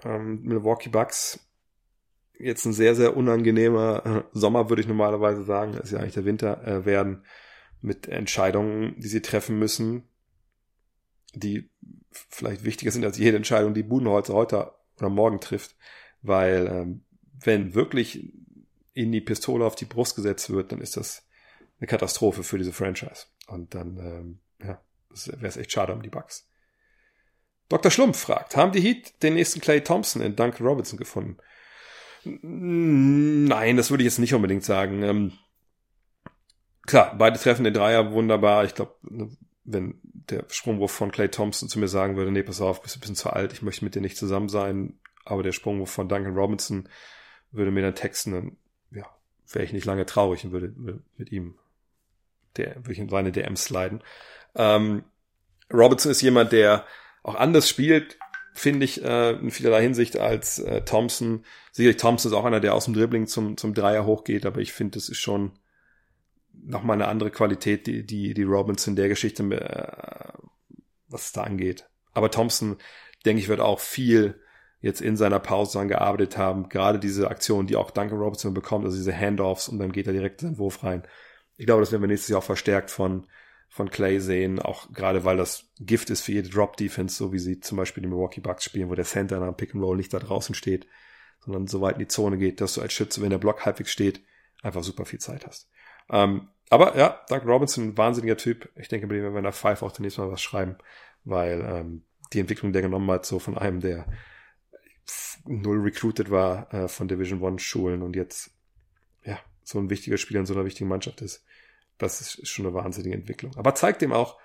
S1: ähm, Milwaukee Bucks jetzt ein sehr, sehr unangenehmer äh, Sommer, würde ich normalerweise sagen, das ist ja eigentlich der Winter, äh, werden mit Entscheidungen, die sie treffen müssen, die vielleicht wichtiger sind als jede Entscheidung, die Budenholzer heute oder morgen trifft. Weil ähm, wenn wirklich in die Pistole auf die Brust gesetzt wird, dann ist das eine Katastrophe für diese Franchise. Und dann, ähm, ja, wäre es echt schade um die Bugs. Dr. Schlumpf fragt, haben die Heat den nächsten Clay Thompson in Duncan Robinson gefunden? Nein, das würde ich jetzt nicht unbedingt sagen. Ähm, klar, beide treffen den Dreier wunderbar. Ich glaube, wenn der Sprungwurf von Clay Thompson zu mir sagen würde, nee, pass auf, bist ein bisschen zu alt, ich möchte mit dir nicht zusammen sein, aber der Sprungwurf von Duncan Robinson würde mir dann texten, dann ja, wäre ich nicht lange traurig und würde, würde mit ihm der, würde ich in seine DMs sliden. Ähm, Robinson ist jemand, der auch anders spielt, finde ich, äh, in vielerlei Hinsicht als äh, Thompson. Sicherlich Thompson ist auch einer, der aus dem Dribbling zum, zum Dreier hochgeht, aber ich finde, das ist schon nochmal eine andere Qualität, die, die, die Robinson der Geschichte, äh, was es da angeht. Aber Thompson, denke ich, wird auch viel jetzt in seiner Pause daran gearbeitet haben. Gerade diese Aktion, die auch Duncan Robinson bekommt, also diese Handoffs und dann geht er direkt in den Wurf rein. Ich glaube, das werden wir nächstes Jahr auch verstärkt von, von Clay sehen, auch gerade weil das Gift ist für jede Drop-Defense, so wie sie zum Beispiel die Milwaukee Bucks spielen, wo der Center am Pick and Roll nicht da draußen steht, sondern so weit in die Zone geht, dass du als Schütze, wenn der Block halbwegs steht, einfach super viel Zeit hast. Ähm, aber ja, Doug Robinson, wahnsinniger Typ. Ich denke, bei dem werden wir in der Five auch zunächst mal was schreiben, weil ähm, die Entwicklung, der genommen hat, so von einem, der null recruited war äh, von Division One Schulen und jetzt ja so ein wichtiger Spieler in so einer wichtigen Mannschaft ist. Das ist schon eine wahnsinnige Entwicklung. Aber zeigt dem auch,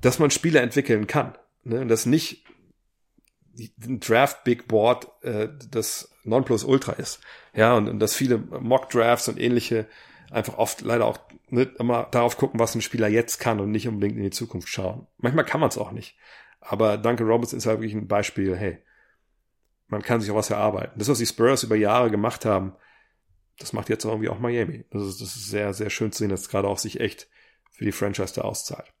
S1: dass man Spieler entwickeln kann. Ne? Und dass nicht ein Draft Big Board äh, das Nonplusultra ist. Ja, und, und dass viele Mock Drafts und ähnliche einfach oft leider auch nicht immer darauf gucken, was ein Spieler jetzt kann und nicht unbedingt in die Zukunft schauen. Manchmal kann man es auch nicht. Aber Duncan Roberts ist halt wirklich ein Beispiel, hey, man kann sich auch was erarbeiten. Das, was die Spurs über Jahre gemacht haben, das macht jetzt irgendwie auch Miami. Das ist, das ist sehr, sehr schön zu sehen, dass es gerade auch sich echt für die Franchise da auszahlt.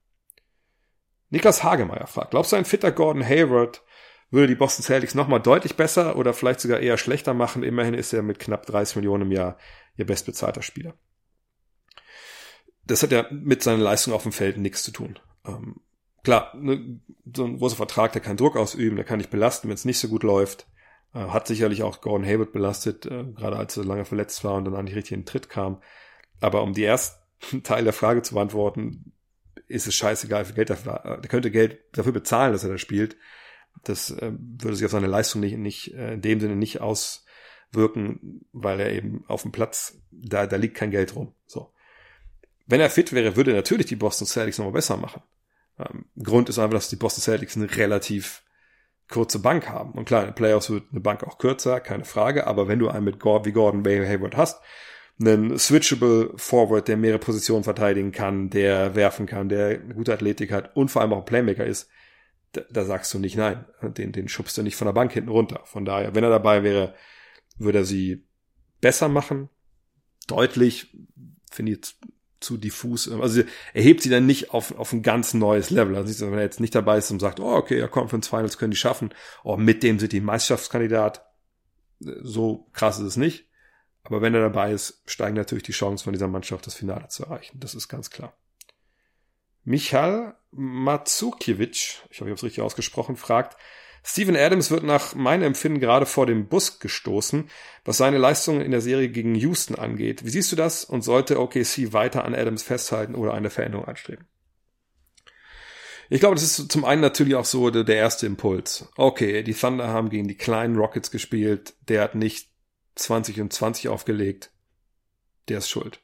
S1: Niklas Hagemeyer fragt, glaubst du, ein fitter Gordon Hayward würde die Boston Celtics nochmal deutlich besser oder vielleicht sogar eher schlechter machen? Immerhin ist er mit knapp 30 Millionen im Jahr ihr bestbezahlter Spieler das hat ja mit seiner Leistung auf dem Feld nichts zu tun. Ähm, klar, ne, so ein großer Vertrag, der kann Druck ausüben, der kann nicht belasten, wenn es nicht so gut läuft. Äh, hat sicherlich auch Gordon Hayward belastet, äh, gerade als er lange verletzt war und dann nicht richtig in den Tritt kam. Aber um die ersten Teil der Frage zu beantworten, ist es scheißegal, wie Geld dafür, äh, der könnte Geld dafür bezahlen, dass er da spielt. Das würde sich auf seine Leistung nicht, nicht in dem Sinne nicht auswirken, weil er eben auf dem Platz, da, da liegt kein Geld rum. So. Wenn er fit wäre, würde er natürlich die Boston Celtics nochmal besser machen. Ähm, Grund ist einfach, dass die Boston Celtics eine relativ kurze Bank haben. Und klar, in den Playoffs wird eine Bank auch kürzer, keine Frage, aber wenn du einen mit Gordon, wie Gordon Bay Hayward hast, einen switchable Forward, der mehrere Positionen verteidigen kann, der werfen kann, der eine gute Athletik hat und vor allem auch ein Playmaker ist, da, da sagst du nicht nein. Den, den schubst du nicht von der Bank hinten runter. Von daher, wenn er dabei wäre, würde er sie besser machen. Deutlich, finde ich jetzt zu diffus. Also er hebt sie dann nicht auf, auf ein ganz neues Level. Also wenn er jetzt nicht dabei ist und sagt, oh, okay, ja, Conference Finals können die schaffen. Oh, mit dem sind die Meisterschaftskandidat. So krass ist es nicht. Aber wenn er dabei ist, steigen natürlich die Chancen von dieser Mannschaft, das Finale zu erreichen. Das ist ganz klar. Michal Matsukiewicz, ich hoffe, ich habe es richtig ausgesprochen, fragt, Steven Adams wird nach meinem Empfinden gerade vor dem Bus gestoßen, was seine Leistungen in der Serie gegen Houston angeht. Wie siehst du das und sollte OKC weiter an Adams festhalten oder eine Veränderung anstreben? Ich glaube, das ist zum einen natürlich auch so der, erste Impuls. Okay, die Thunder haben gegen die kleinen Rockets gespielt, der hat nicht 20 und 20 aufgelegt, der ist schuld.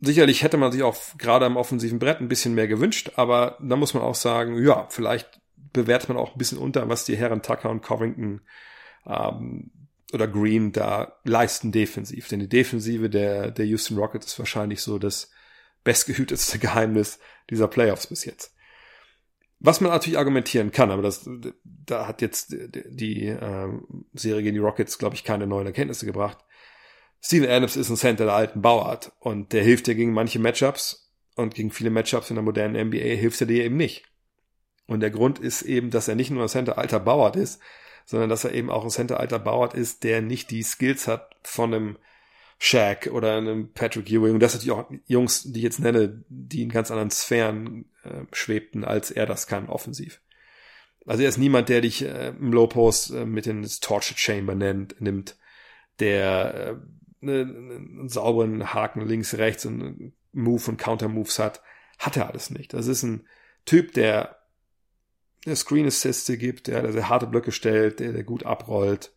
S1: Sicherlich hätte man sich auch gerade am offensiven Brett ein bisschen mehr gewünscht, aber da muss man auch sagen, ja, vielleicht bewertet man auch ein bisschen unter, was die Herren Tucker und Covington ähm, oder Green da leisten defensiv. Denn die Defensive der, der Houston Rockets ist wahrscheinlich so das bestgehütetste Geheimnis dieser Playoffs bis jetzt. Was man natürlich argumentieren kann, aber das, da hat jetzt die, die äh, Serie gegen die Rockets, glaube ich, keine neuen Erkenntnisse gebracht. Steven Adams ist ein Center der alten Bauart und der hilft dir gegen manche Matchups und gegen viele Matchups in der modernen NBA hilft er dir eben nicht. Und der Grund ist eben, dass er nicht nur ein Center alter Bauart ist, sondern dass er eben auch ein Center alter Bauart ist, der nicht die Skills hat von einem Shaq oder einem Patrick Ewing. Und das sind natürlich auch Jungs, die ich jetzt nenne, die in ganz anderen Sphären äh, schwebten, als er das kann, offensiv. Also er ist niemand, der dich äh, im Low Post äh, mit das Torture Chamber nennt, nimmt, der äh, ne, einen sauberen Haken links, rechts und Move und Counter Moves hat. Hat er alles nicht. Das ist ein Typ, der Screen Assiste gibt, der, der sehr harte Blöcke stellt, der, der gut abrollt,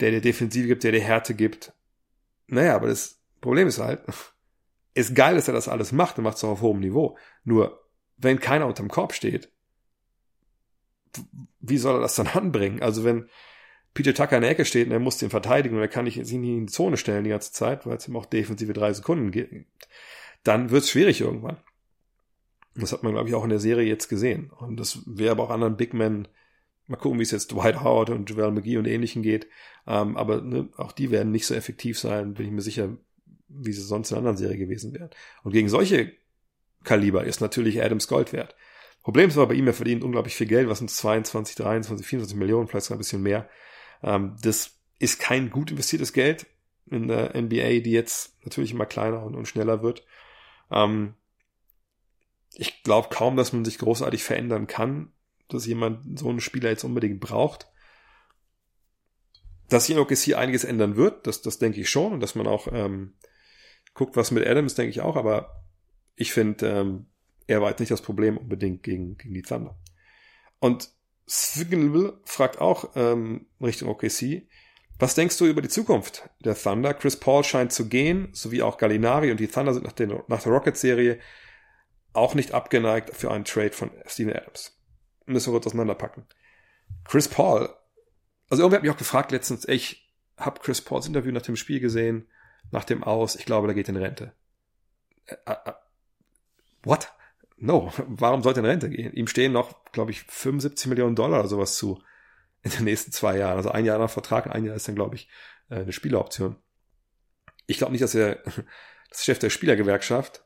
S1: der der Defensive gibt, der der Härte gibt. Naja, aber das Problem ist halt, ist geil, dass er das alles macht und macht es auch auf hohem Niveau. Nur, wenn keiner unterm Korb steht, wie soll er das dann anbringen? Also wenn Peter Tucker in der Ecke steht und er muss den verteidigen und er kann nicht nicht in die Zone stellen die ganze Zeit, weil es ihm auch defensive drei Sekunden gibt, dann wird es schwierig irgendwann. Das hat man, glaube ich, auch in der Serie jetzt gesehen. Und das wäre aber auch anderen Big Men, mal gucken, wie es jetzt Dwight Howard und Joel McGee und ähnlichen geht. Ähm, aber ne, auch die werden nicht so effektiv sein, bin ich mir sicher, wie sie sonst in einer anderen Serie gewesen wären. Und gegen solche Kaliber ist natürlich Adams Gold wert. Problem ist aber bei ihm, er verdient unglaublich viel Geld, was sind 22, 23, 24 Millionen, vielleicht sogar ein bisschen mehr. Ähm, das ist kein gut investiertes Geld in der NBA, die jetzt natürlich immer kleiner und, und schneller wird. Ähm, ich glaube kaum, dass man sich großartig verändern kann, dass jemand so einen Spieler jetzt unbedingt braucht. Dass sich in OKC einiges ändern wird, das, das denke ich schon. Und dass man auch ähm, guckt, was mit Adams, denke ich auch. Aber ich finde, ähm, er war jetzt nicht das Problem unbedingt gegen, gegen die Thunder. Und Svignable fragt auch ähm, Richtung OKC, was denkst du über die Zukunft der Thunder? Chris Paul scheint zu gehen, sowie auch Gallinari und die Thunder sind nach, den, nach der Rocket-Serie auch nicht abgeneigt für einen Trade von Steven Adams. Müssen wir kurz auseinanderpacken. Chris Paul, also irgendwer hat mich auch gefragt letztens, ich habe Chris Pauls Interview nach dem Spiel gesehen, nach dem Aus, ich glaube, da geht in Rente. Äh, äh, what? No, warum sollte er in Rente gehen? Ihm stehen noch, glaube ich, 75 Millionen Dollar oder sowas zu in den nächsten zwei Jahren. Also ein Jahr nach Vertrag, ein Jahr ist dann, glaube ich, äh, eine Spieleroption. Ich glaube nicht, dass er das Chef der Spielergewerkschaft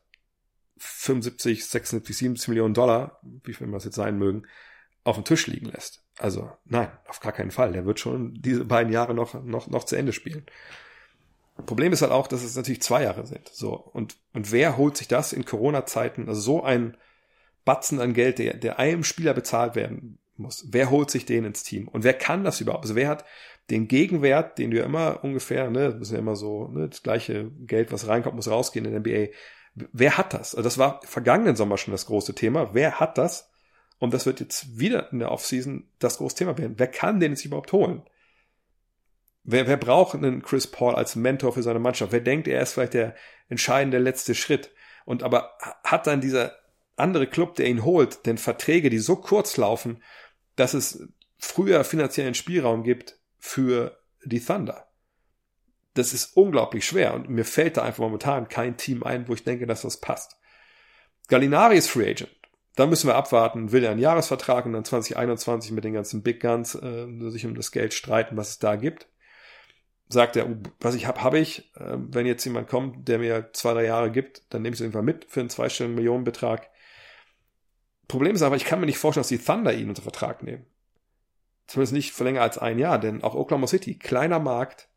S1: 75, 76, 77 Millionen Dollar, wie viel das jetzt sein mögen, auf dem Tisch liegen lässt. Also nein, auf gar keinen Fall. Der wird schon diese beiden Jahre noch, noch, noch zu Ende spielen. Problem ist halt auch, dass es natürlich zwei Jahre sind. So. Und, und wer holt sich das in Corona-Zeiten, also so ein Batzen an Geld, der, der einem Spieler bezahlt werden muss? Wer holt sich den ins Team? Und wer kann das überhaupt? Also wer hat den Gegenwert, den du ja immer ungefähr, ne, das ist ja immer so, ne, das gleiche Geld, was reinkommt, muss rausgehen in der NBA. Wer hat das? Also das war vergangenen Sommer schon das große Thema. Wer hat das? Und das wird jetzt wieder in der Offseason das große Thema werden. Wer kann den jetzt überhaupt holen? Wer, wer braucht einen Chris Paul als Mentor für seine Mannschaft? Wer denkt, er ist vielleicht der entscheidende letzte Schritt? Und aber hat dann dieser andere Club, der ihn holt, denn Verträge, die so kurz laufen, dass es früher finanziellen Spielraum gibt für die Thunder? Das ist unglaublich schwer und mir fällt da einfach momentan kein Team ein, wo ich denke, dass das passt. Gallinari ist Free Agent. Da müssen wir abwarten, will er einen Jahresvertrag und dann 2021 mit den ganzen Big Guns äh, sich um das Geld streiten, was es da gibt. Sagt er, was ich habe, habe ich. Äh, wenn jetzt jemand kommt, der mir zwei, drei Jahre gibt, dann nehme ich es irgendwann mit für einen zweistelligen Millionenbetrag. Problem ist aber, ich kann mir nicht vorstellen, dass die Thunder ihn unter Vertrag nehmen. Zumindest nicht für länger als ein Jahr, denn auch Oklahoma City, kleiner Markt,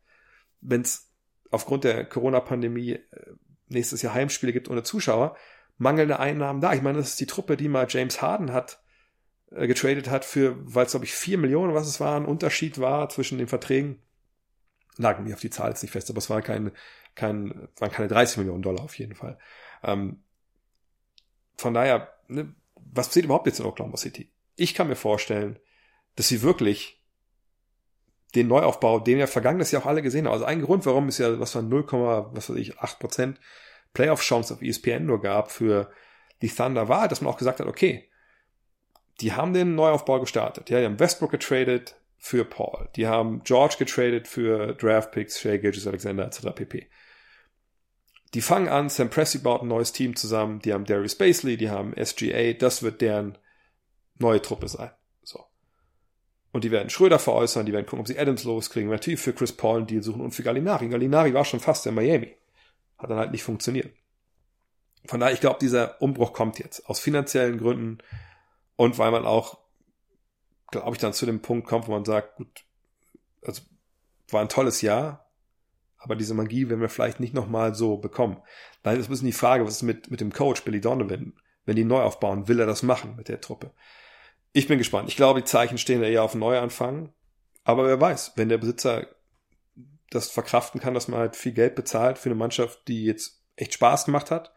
S1: wenn es aufgrund der Corona-Pandemie äh, nächstes Jahr Heimspiele gibt ohne Zuschauer, mangelnde Einnahmen da. Ich meine, das ist die Truppe, die mal James Harden hat äh, getradet hat für, weil es glaube ich vier Millionen, was es war, ein Unterschied war zwischen den Verträgen. Lagen mir auf die Zahl jetzt nicht fest, aber es war kein, kein, waren keine 30 Millionen Dollar auf jeden Fall. Ähm, von daher, ne, was passiert überhaupt jetzt in Oklahoma City? Ich kann mir vorstellen, dass sie wirklich den Neuaufbau, den wir vergangenes Jahr auch alle gesehen haben. Also ein Grund, warum es ja, was war 0, was weiß ich, 8 Prozent Playoff-Chance auf ESPN nur gab für die Thunder war, dass man auch gesagt hat, okay, die haben den Neuaufbau gestartet. Ja, die haben Westbrook getradet für Paul. Die haben George getradet für Draftpicks, Shea Gilgis Alexander etc. pp. Die fangen an, Sam Pressey baut ein neues Team zusammen, die haben Darius Basley, die haben SGA, das wird deren neue Truppe sein. Und die werden Schröder veräußern, die werden gucken, ob sie Adams loskriegen, natürlich für Chris Paul einen Deal suchen und für Gallinari. Gallinari war schon fast in Miami. Hat dann halt nicht funktioniert. Von daher, ich glaube, dieser Umbruch kommt jetzt. Aus finanziellen Gründen und weil man auch, glaube ich, dann zu dem Punkt kommt, wo man sagt, gut, also war ein tolles Jahr, aber diese Magie werden wir vielleicht nicht nochmal so bekommen. Dann ist ein bisschen die Frage, was ist mit, mit dem Coach Billy Donovan? Wenn die neu aufbauen, will er das machen mit der Truppe? Ich bin gespannt. Ich glaube, die Zeichen stehen eher auf Neuanfang. Aber wer weiß, wenn der Besitzer das verkraften kann, dass man halt viel Geld bezahlt für eine Mannschaft, die jetzt echt Spaß gemacht hat.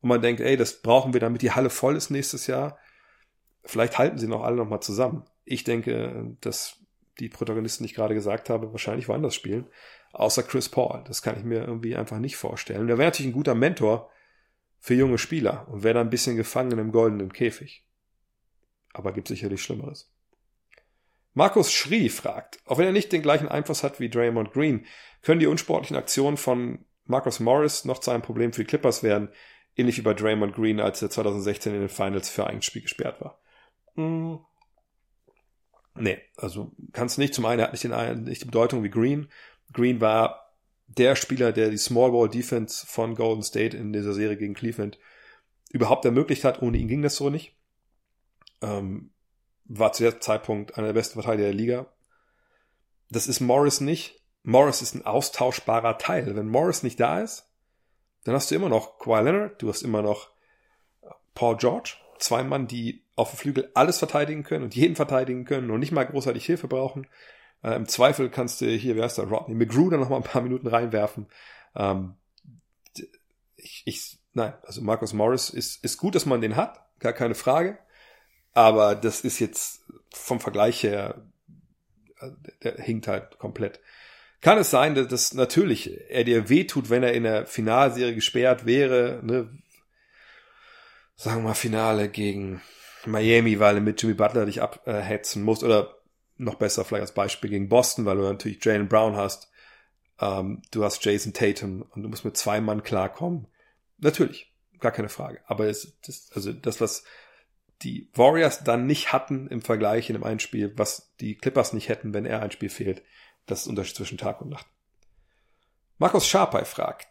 S1: Und man denkt, ey, das brauchen wir, damit die Halle voll ist nächstes Jahr. Vielleicht halten sie noch alle nochmal zusammen. Ich denke, dass die Protagonisten, die ich gerade gesagt habe, wahrscheinlich woanders spielen. Außer Chris Paul. Das kann ich mir irgendwie einfach nicht vorstellen. Der wäre natürlich ein guter Mentor für junge Spieler und wäre da ein bisschen gefangen im goldenen Käfig. Aber gibt sicherlich Schlimmeres. Markus Schrie fragt, auch wenn er nicht den gleichen Einfluss hat wie Draymond Green, können die unsportlichen Aktionen von Marcus Morris noch zu einem Problem für die Clippers werden, ähnlich wie bei Draymond Green, als er 2016 in den Finals für ein Spiel gesperrt war. Hm. Nee, also kannst nicht. Zum einen, er hat nicht, den, nicht die Bedeutung wie Green. Green war der Spieler, der die Small Ball Defense von Golden State in dieser Serie gegen Cleveland überhaupt ermöglicht hat. Ohne ihn ging das so nicht. Ähm, war zu dem Zeitpunkt einer der besten Verteidiger der Liga. Das ist Morris nicht. Morris ist ein austauschbarer Teil. Wenn Morris nicht da ist, dann hast du immer noch Kawhi Leonard, du hast immer noch Paul George, zwei Mann, die auf dem Flügel alles verteidigen können und jeden verteidigen können und nicht mal großartig Hilfe brauchen. Äh, Im Zweifel kannst du hier, wer ist der, Rodney McGrew dann noch mal ein paar Minuten reinwerfen. Ähm, ich, ich, nein, also Marcus Morris ist, ist gut, dass man den hat, gar keine Frage. Aber das ist jetzt vom Vergleich her, äh, der, hinkt halt komplett. Kann es sein, dass das natürlich er dir wehtut, wenn er in der Finalserie gesperrt wäre, ne? Sagen wir mal Finale gegen Miami, weil du mit Jimmy Butler dich abhetzen musst oder noch besser vielleicht als Beispiel gegen Boston, weil du natürlich Jalen Brown hast, ähm, du hast Jason Tatum und du musst mit zwei Mann klarkommen. Natürlich, gar keine Frage. Aber es, das, also das, was die Warriors dann nicht hatten im Vergleich in dem einen Spiel, was die Clippers nicht hätten, wenn er ein Spiel fehlt. Das ist Unterschied zwischen Tag und Nacht. Markus Sharpey fragt,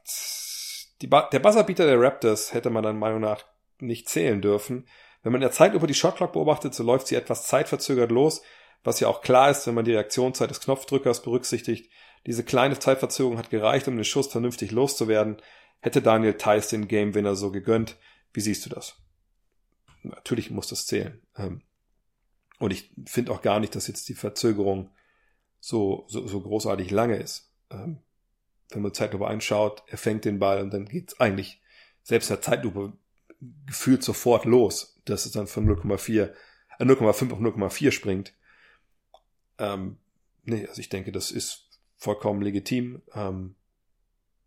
S1: ba der Buzzerbeater der Raptors hätte man dann Meinung nach nicht zählen dürfen. Wenn man in der Zeit über die Shotclock beobachtet, so läuft sie etwas zeitverzögert los, was ja auch klar ist, wenn man die Reaktionszeit des Knopfdrückers berücksichtigt. Diese kleine Zeitverzögerung hat gereicht, um den Schuss vernünftig loszuwerden. Hätte Daniel Theiss den Game Winner so gegönnt. Wie siehst du das? Natürlich muss das zählen. Ähm, und ich finde auch gar nicht, dass jetzt die Verzögerung so, so, so großartig lange ist. Ähm, wenn man Zeitlupe einschaut, er fängt den Ball und dann geht's eigentlich selbst der Zeitlupe gefühlt sofort los. Das ist dann von 0,4. 0,5 auf 0,4 springt. Ähm, nee, also ich denke, das ist vollkommen legitim. Ähm,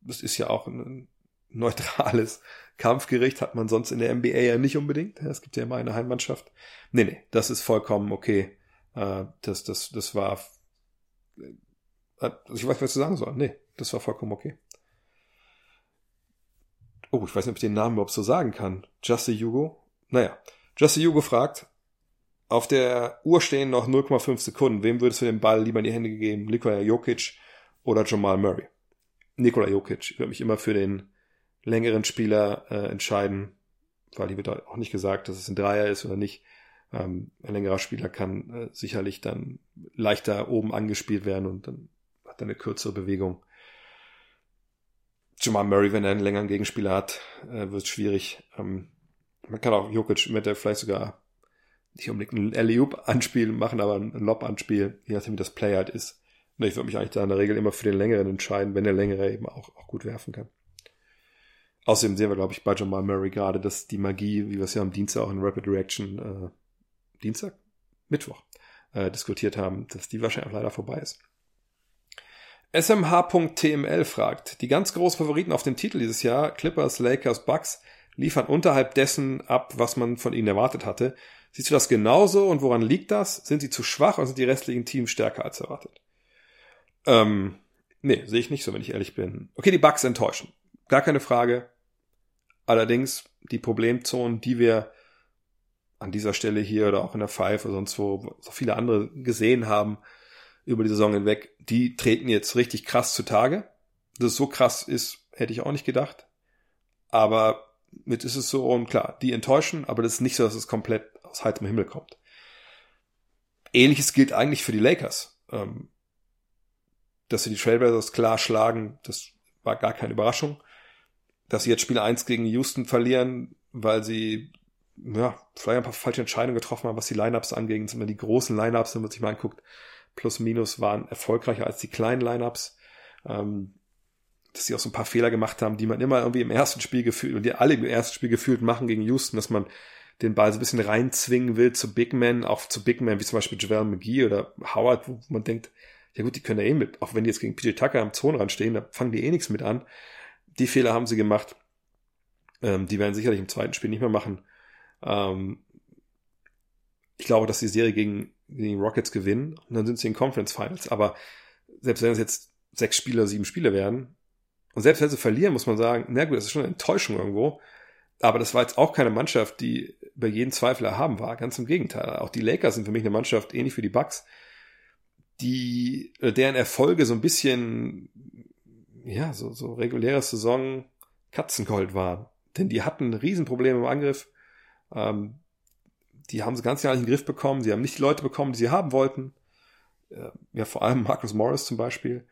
S1: das ist ja auch ein neutrales Kampfgericht, hat man sonst in der NBA ja nicht unbedingt. Es gibt ja immer eine Heimmannschaft. Nee, nee, das ist vollkommen okay. Äh, das, das, das war. Äh, ich weiß, was zu sagen soll. Nee, das war vollkommen okay. Oh, ich weiß nicht, ob ich den Namen überhaupt so sagen kann. Justy Hugo? Naja. Justy Hugo fragt, auf der Uhr stehen noch 0,5 Sekunden. Wem würdest du den Ball lieber in die Hände geben? Nikola Jokic oder Jamal Murray? Nikola Jokic. Ich würde mich immer für den längeren Spieler äh, entscheiden, weil hier wird auch nicht gesagt, dass es ein Dreier ist oder nicht. Ähm, ein längerer Spieler kann äh, sicherlich dann leichter oben angespielt werden und dann hat er eine kürzere Bewegung. Jamal Murray, wenn er einen längeren Gegenspieler hat, äh, wird es schwierig. Ähm, man kann auch Jokic mit der vielleicht sogar nicht unbedingt ein Alley-Oop-Anspiel machen, aber ein Lob-Anspiel, je nachdem wie das Play halt ist. Ich würde mich eigentlich da in der Regel immer für den längeren entscheiden, wenn der längere eben auch, auch gut werfen kann. Außerdem sehen wir, glaube ich, bei Jamal Murray gerade, dass die Magie, wie wir es ja am Dienstag auch in Rapid Reaction, äh, Dienstag? Mittwoch, äh, diskutiert haben, dass die wahrscheinlich auch leider vorbei ist. SMH.tml fragt, die ganz großen Favoriten auf den Titel dieses Jahr, Clippers, Lakers, Bucks, liefern unterhalb dessen ab, was man von ihnen erwartet hatte. Siehst du das genauso und woran liegt das? Sind sie zu schwach oder sind die restlichen Teams stärker als erwartet? Ähm, nee, sehe ich nicht so, wenn ich ehrlich bin. Okay, die Bugs enttäuschen. Gar keine Frage. Allerdings die Problemzonen, die wir an dieser Stelle hier oder auch in der Five oder sonst wo so viele andere gesehen haben über die Saison hinweg, die treten jetzt richtig krass zutage. Dass es so krass ist, hätte ich auch nicht gedacht. Aber mit ist es so, und klar, die enttäuschen, aber das ist nicht so, dass es komplett aus heiterem Himmel kommt. Ähnliches gilt eigentlich für die Lakers. Ähm, dass sie die Trailblazers klar schlagen, das war gar keine Überraschung. Dass sie jetzt Spiel 1 gegen Houston verlieren, weil sie ja, vielleicht ein paar falsche Entscheidungen getroffen haben, was die Lineups angeht. Sind die großen Lineups, wenn man sich mal anguckt, plus minus waren erfolgreicher als die kleinen Lineups. Ähm, dass sie auch so ein paar Fehler gemacht haben, die man immer irgendwie im ersten Spiel gefühlt und die alle im ersten Spiel gefühlt machen gegen Houston, dass man den Ball so ein bisschen reinzwingen will zu Big Men, auch zu Big Men wie zum Beispiel Javel McGee oder Howard, wo man denkt, ja gut, die können ja eh mit, auch wenn die jetzt gegen PJ Tucker am Zonenrand stehen, da fangen die eh nichts mit an. Die Fehler haben sie gemacht. Ähm, die werden sicherlich im zweiten Spiel nicht mehr machen. Ähm, ich glaube, dass die Serie gegen, gegen Rockets gewinnen und dann sind sie in Conference Finals. Aber selbst wenn es jetzt sechs Spieler, sieben Spiele werden, und selbst wenn sie verlieren, muss man sagen, na gut, das ist schon eine Enttäuschung irgendwo. Aber das war jetzt auch keine Mannschaft, die bei jedem Zweifel erhaben war. Ganz im Gegenteil. Auch die Lakers sind für mich eine Mannschaft, ähnlich wie die Bucks, die, deren Erfolge so ein bisschen, ja, so, so reguläre Saison Katzengold waren. Denn die hatten Riesenprobleme im Angriff. Ähm, die haben sie ganz Jahr nicht in den Griff bekommen. Sie haben nicht die Leute bekommen, die sie haben wollten. Äh, ja, vor allem Marcus Morris zum Beispiel.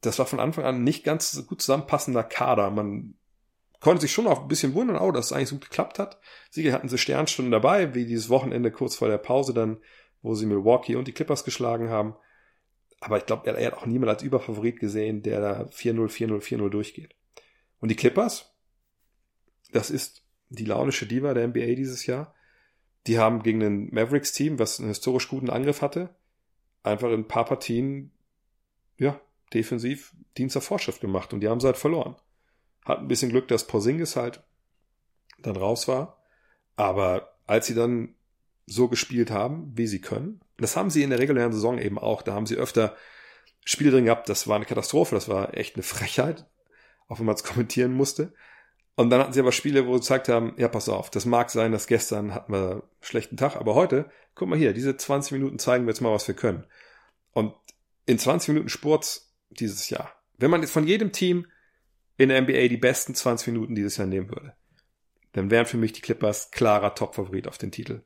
S1: Das war von Anfang an nicht ganz gut zusammenpassender Kader. Man konnte sich schon auch ein bisschen wundern, oh, dass es eigentlich so gut geklappt hat. Sicher hatten sie Sternstunden dabei, wie dieses Wochenende kurz vor der Pause dann wo sie Milwaukee und die Clippers geschlagen haben. Aber ich glaube, er, hat auch niemand als Überfavorit gesehen, der da 4-0, 4-0, 4-0 durchgeht. Und die Clippers, das ist die launische Diva der NBA dieses Jahr. Die haben gegen ein Mavericks-Team, was einen historisch guten Angriff hatte, einfach in ein paar Partien, ja, defensiv Dienst der Vorschrift gemacht und die haben sie halt verloren. Hat ein bisschen Glück, dass Porzingis halt dann raus war. Aber als sie dann so gespielt haben, wie sie können. Das haben sie in der regulären Saison eben auch. Da haben sie öfter Spiele drin gehabt, das war eine Katastrophe, das war echt eine Frechheit, auch wenn man es kommentieren musste. Und dann hatten sie aber Spiele, wo sie gesagt haben, ja, pass auf, das mag sein, dass gestern hatten wir einen schlechten Tag, aber heute, guck mal hier, diese 20 Minuten zeigen wir jetzt mal, was wir können. Und in 20 Minuten Sports dieses Jahr, wenn man jetzt von jedem Team in der NBA die besten 20 Minuten dieses Jahr nehmen würde, dann wären für mich die Clippers klarer Top-Favorit auf den Titel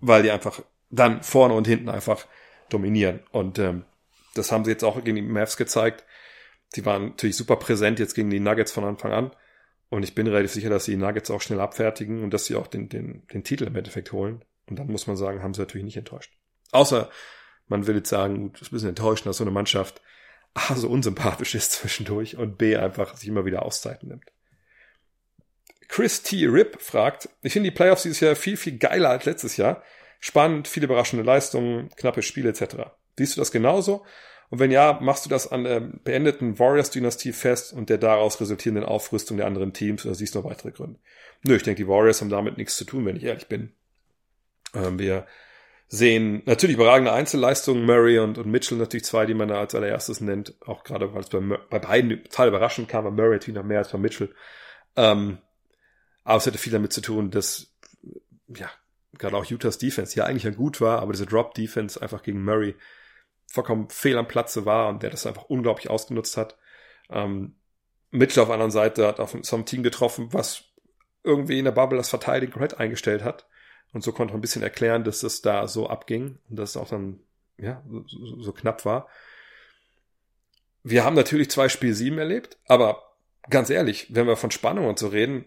S1: weil die einfach dann vorne und hinten einfach dominieren. Und ähm, das haben sie jetzt auch gegen die Mavs gezeigt. Sie waren natürlich super präsent jetzt gegen die Nuggets von Anfang an. Und ich bin relativ sicher, dass sie die Nuggets auch schnell abfertigen und dass sie auch den, den, den Titel im Endeffekt holen. Und dann muss man sagen, haben sie natürlich nicht enttäuscht. Außer man will jetzt sagen, gut, ist ein bisschen enttäuschend, dass so eine Mannschaft A, so unsympathisch ist zwischendurch und B, einfach sich immer wieder Auszeiten nimmt. Chris T. Rip fragt, ich finde die Playoffs dieses Jahr viel, viel geiler als letztes Jahr. Spannend, viele überraschende Leistungen, knappe Spiele etc. Siehst du das genauso? Und wenn ja, machst du das an der beendeten Warriors-Dynastie fest und der daraus resultierenden Aufrüstung der anderen Teams oder siehst du noch weitere Gründe? Nö, ich denke, die Warriors haben damit nichts zu tun, wenn ich ehrlich bin. Ähm, wir sehen natürlich überragende Einzelleistungen, Murray und, und Mitchell natürlich zwei, die man da als allererstes nennt, auch gerade weil es bei, bei beiden total überraschend kam, bei Murray natürlich noch mehr als bei Mitchell. Ähm, aber es hätte viel damit zu tun, dass ja, gerade auch Utahs Defense ja eigentlich ja gut war, aber diese Drop-Defense einfach gegen Murray vollkommen fehl am Platze war und der das einfach unglaublich ausgenutzt hat. Ähm, Mitchell auf der anderen Seite hat auf so einem Team getroffen, was irgendwie in der Bubble das Verteidigen komplett eingestellt hat. Und so konnte man ein bisschen erklären, dass es da so abging und dass es auch dann ja, so, so knapp war. Wir haben natürlich zwei Spiel sieben erlebt, aber ganz ehrlich, wenn wir von Spannung und so reden,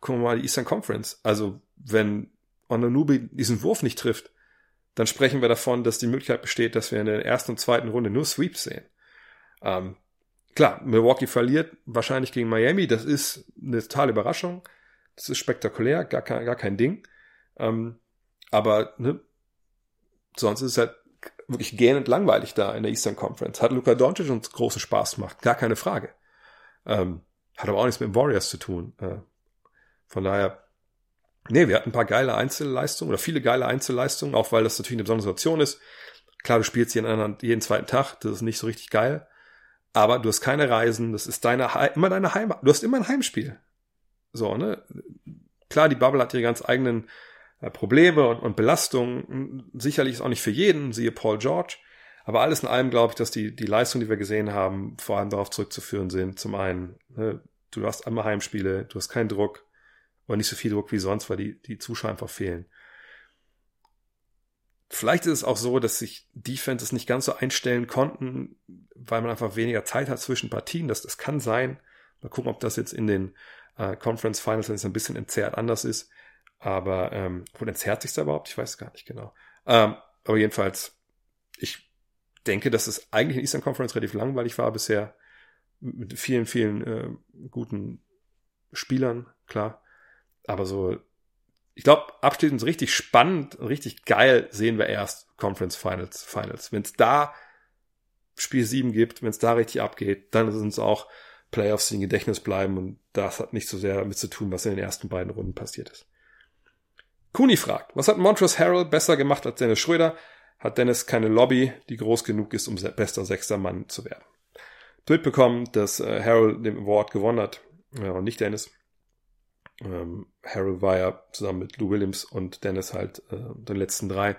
S1: gucken wir mal die Eastern Conference. Also wenn Onanubi diesen Wurf nicht trifft, dann sprechen wir davon, dass die Möglichkeit besteht, dass wir in der ersten und zweiten Runde nur Sweeps sehen. Ähm, klar, Milwaukee verliert wahrscheinlich gegen Miami. Das ist eine totale Überraschung. Das ist spektakulär, gar kein, gar kein Ding. Ähm, aber ne, sonst ist es halt wirklich gähnend langweilig da in der Eastern Conference. Hat Luka Doncic uns großen Spaß gemacht, gar keine Frage. Ähm, hat aber auch nichts mit den Warriors zu tun. Äh, von daher Nee, wir hatten ein paar geile Einzelleistungen oder viele geile Einzelleistungen, auch weil das natürlich eine besondere Situation ist. Klar, du spielst jeden, anderen, jeden zweiten Tag, das ist nicht so richtig geil. Aber du hast keine Reisen, das ist deine, immer deine Heimat. Du hast immer ein Heimspiel. So, ne? Klar, die Bubble hat ihre ganz eigenen äh, Probleme und, und Belastungen. Sicherlich ist auch nicht für jeden, siehe Paul George. Aber alles in allem glaube ich, dass die, die Leistungen, die wir gesehen haben, vor allem darauf zurückzuführen sind. Zum einen, ne, du hast einmal Heimspiele, du hast keinen Druck, oder nicht so viel Druck wie sonst, weil die, die Zuschauer einfach fehlen. Vielleicht ist es auch so, dass sich Defenses nicht ganz so einstellen konnten, weil man einfach weniger Zeit hat zwischen Partien. Das, das kann sein. Mal gucken, ob das jetzt in den äh, Conference Finals jetzt ein bisschen entzerrt anders ist. Aber, ähm, wo entzerrt sich da überhaupt? Ich weiß gar nicht genau. Ähm, aber jedenfalls, ich denke, dass es eigentlich in Eastern Conference relativ langweilig war bisher. Mit vielen, vielen äh, guten Spielern, klar. Aber so, ich glaube, abschließend richtig spannend und richtig geil sehen wir erst Conference Finals. Finals. Wenn es da Spiel 7 gibt, wenn es da richtig abgeht, dann sind es auch Playoffs, die im Gedächtnis bleiben und das hat nicht so sehr damit zu tun, was in den ersten beiden Runden passiert ist. Kuni fragt, was hat Montrose Harrell besser gemacht als Dennis Schröder? Hat Dennis keine Lobby, die groß genug ist, um bester sechster Mann zu werden? bekommen, dass äh, Harrell den Award gewonnen hat, und nicht Dennis. Ähm, Harold ja zusammen mit Lou Williams und Dennis halt äh, den letzten drei.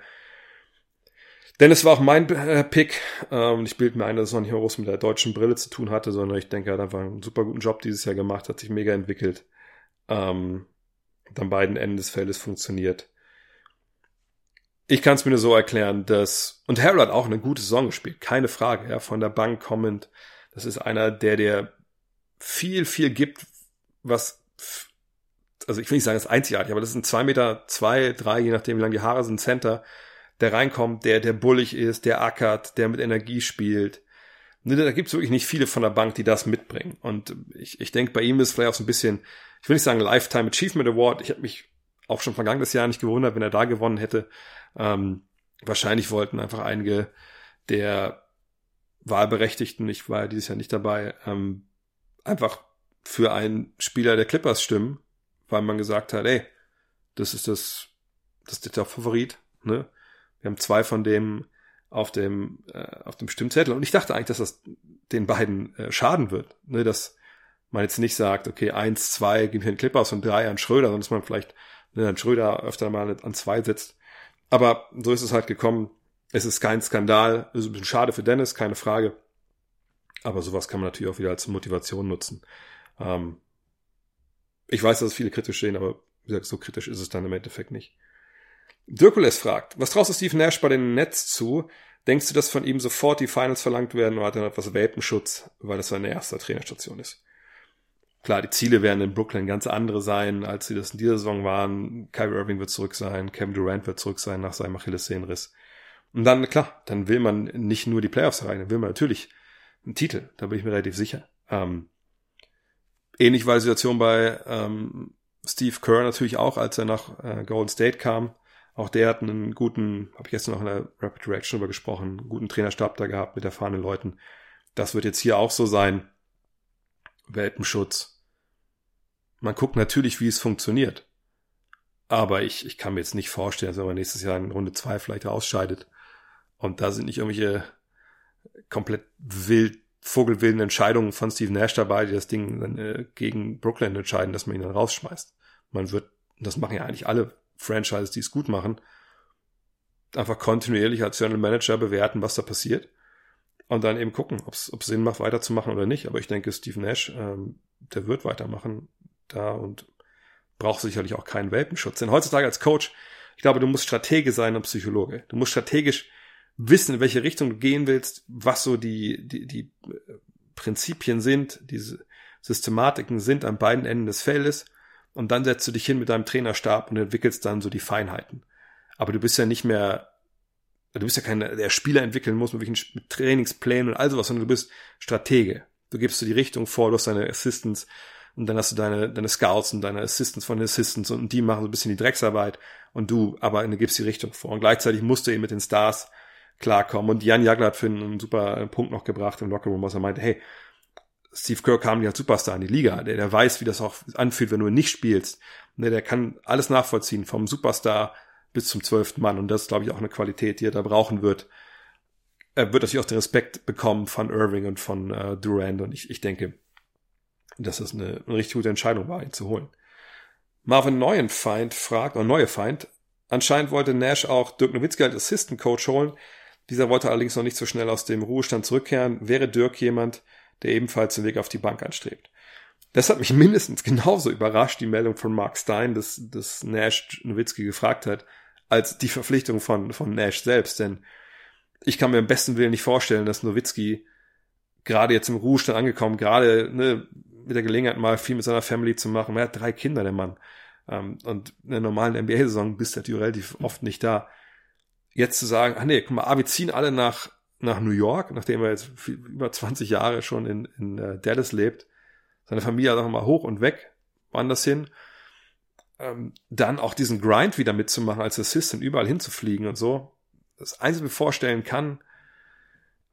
S1: Dennis war auch mein äh, Pick. Ähm, ich bilde mir ein, dass es noch nicht groß mit der deutschen Brille zu tun hatte, sondern ich denke, er hat einfach einen super guten Job dieses Jahr gemacht, hat sich mega entwickelt. Ähm, an beiden Enden des Feldes funktioniert. Ich kann es mir nur so erklären, dass, und Harold hat auch eine gute Saison gespielt, keine Frage, ja, von der Bank kommend. Das ist einer, der dir viel, viel gibt, was also ich will nicht sagen, das ist einzigartig, aber das ein zwei Meter, zwei, drei, je nachdem, wie lang die Haare sind, Center, der reinkommt, der, der bullig ist, der ackert, der mit Energie spielt. Ne, da gibt's wirklich nicht viele von der Bank, die das mitbringen. Und ich, ich denke, bei ihm ist vielleicht auch so ein bisschen, ich will nicht sagen Lifetime Achievement Award. Ich habe mich auch schon vergangenes Jahr nicht gewundert, wenn er da gewonnen hätte. Ähm, wahrscheinlich wollten einfach einige der Wahlberechtigten, ich war ja dieses Jahr nicht dabei, ähm, einfach für einen Spieler der Clippers stimmen, weil man gesagt hat, ey, das ist das, das ist der Favorit, ne? Wir haben zwei von dem auf dem, äh, auf dem Stimmzettel und ich dachte eigentlich, dass das den beiden äh, schaden wird, ne? Dass man jetzt nicht sagt, okay, eins, zwei gehen wir den Clippers und drei an Schröder, sondern dass man vielleicht ne, an Schröder öfter mal an zwei sitzt. Aber so ist es halt gekommen. Es ist kein Skandal, es ist ein bisschen schade für Dennis, keine Frage. Aber sowas kann man natürlich auch wieder als Motivation nutzen. Ähm, ich weiß, dass es viele kritisch sehen, aber wie gesagt, so kritisch ist es dann im Endeffekt nicht. Dirkules fragt, was traust du Steve Nash bei den Nets zu? Denkst du, dass von ihm sofort die Finals verlangt werden oder hat er noch etwas Welpenschutz, weil das seine erste Trainerstation ist? Klar, die Ziele werden in Brooklyn ganz andere sein, als sie das in dieser Saison waren. Kyrie Irving wird zurück sein, Kevin Durant wird zurück sein nach seinem Achillessehnenriss. Und dann, klar, dann will man nicht nur die Playoffs rein, dann will man natürlich einen Titel, da bin ich mir relativ sicher. Ähm, Ähnlich war die Situation bei ähm, Steve Kerr natürlich auch, als er nach äh, Golden State kam. Auch der hat einen guten, habe ich gestern noch in der Rapid Reaction darüber gesprochen, einen guten Trainerstab da gehabt mit erfahrenen Leuten. Das wird jetzt hier auch so sein. Welpenschutz. Man guckt natürlich, wie es funktioniert. Aber ich, ich kann mir jetzt nicht vorstellen, dass man nächstes Jahr in Runde zwei vielleicht ausscheidet. Und da sind nicht irgendwelche komplett wild, vogelwilden Entscheidungen von Steve Nash dabei, die das Ding dann äh, gegen Brooklyn entscheiden, dass man ihn dann rausschmeißt. Man wird, das machen ja eigentlich alle Franchises, die es gut machen, einfach kontinuierlich als General Manager bewerten, was da passiert. Und dann eben gucken, ob es Sinn macht, weiterzumachen oder nicht. Aber ich denke, Steve Nash, ähm, der wird weitermachen da und braucht sicherlich auch keinen Welpenschutz. Denn heutzutage als Coach, ich glaube, du musst Stratege sein und Psychologe. Du musst strategisch wissen, in welche Richtung du gehen willst, was so die, die, die äh, Prinzipien sind, diese Systematiken sind an beiden Enden des Feldes. Und dann setzt du dich hin mit deinem Trainerstab und entwickelst dann so die Feinheiten. Aber du bist ja nicht mehr, du bist ja kein, der Spieler entwickeln muss mit welchen Trainingsplänen und all sowas, sondern du bist Stratege. Du gibst dir die Richtung vor, du hast deine Assistants und dann hast du deine, deine Scouts und deine Assistants von den Assistants und die machen so ein bisschen die Drecksarbeit und du aber du gibst die Richtung vor. Und gleichzeitig musst du eben mit den Stars klarkommen. Und Jan Jagler hat für einen super Punkt noch gebracht im Lockerroom, was er meinte, hey, Steve Kerr kam als Superstar in die Liga. Der, der weiß, wie das auch anfühlt, wenn du nicht spielst. Der, der kann alles nachvollziehen, vom Superstar bis zum zwölften Mann. Und das ist, glaube ich, auch eine Qualität, die er da brauchen wird. Er wird natürlich auch den Respekt bekommen von Irving und von äh, Durant. Und ich, ich denke, dass das eine, eine richtig gute Entscheidung war, ihn zu holen. Marvin Neuenfeind fragt, oder Neue Feind, anscheinend wollte Nash auch Dirk Nowitzki als Assistant Coach holen. Dieser wollte allerdings noch nicht so schnell aus dem Ruhestand zurückkehren. Wäre Dirk jemand, der ebenfalls den Weg auf die Bank anstrebt? Das hat mich mindestens genauso überrascht, die Meldung von Mark Stein, dass, dass Nash Nowitzki gefragt hat, als die Verpflichtung von, von Nash selbst. Denn ich kann mir im besten Willen nicht vorstellen, dass Nowitzki gerade jetzt im Ruhestand angekommen, gerade ne, mit der Gelegenheit mal viel mit seiner Family zu machen. Er hat drei Kinder, der Mann. Ähm, und in der normalen NBA-Saison bist du natürlich relativ oft nicht da. Jetzt zu sagen, ah nee, guck mal, wir ziehen alle nach, nach New York, nachdem er jetzt über 20 Jahre schon in, in uh, Dallas lebt. Seine Familie auch mal hoch und weg, woanders hin. Ähm, dann auch diesen Grind wieder mitzumachen als Assistant, überall hinzufliegen und so. Das Einzige, was ich mir vorstellen kann,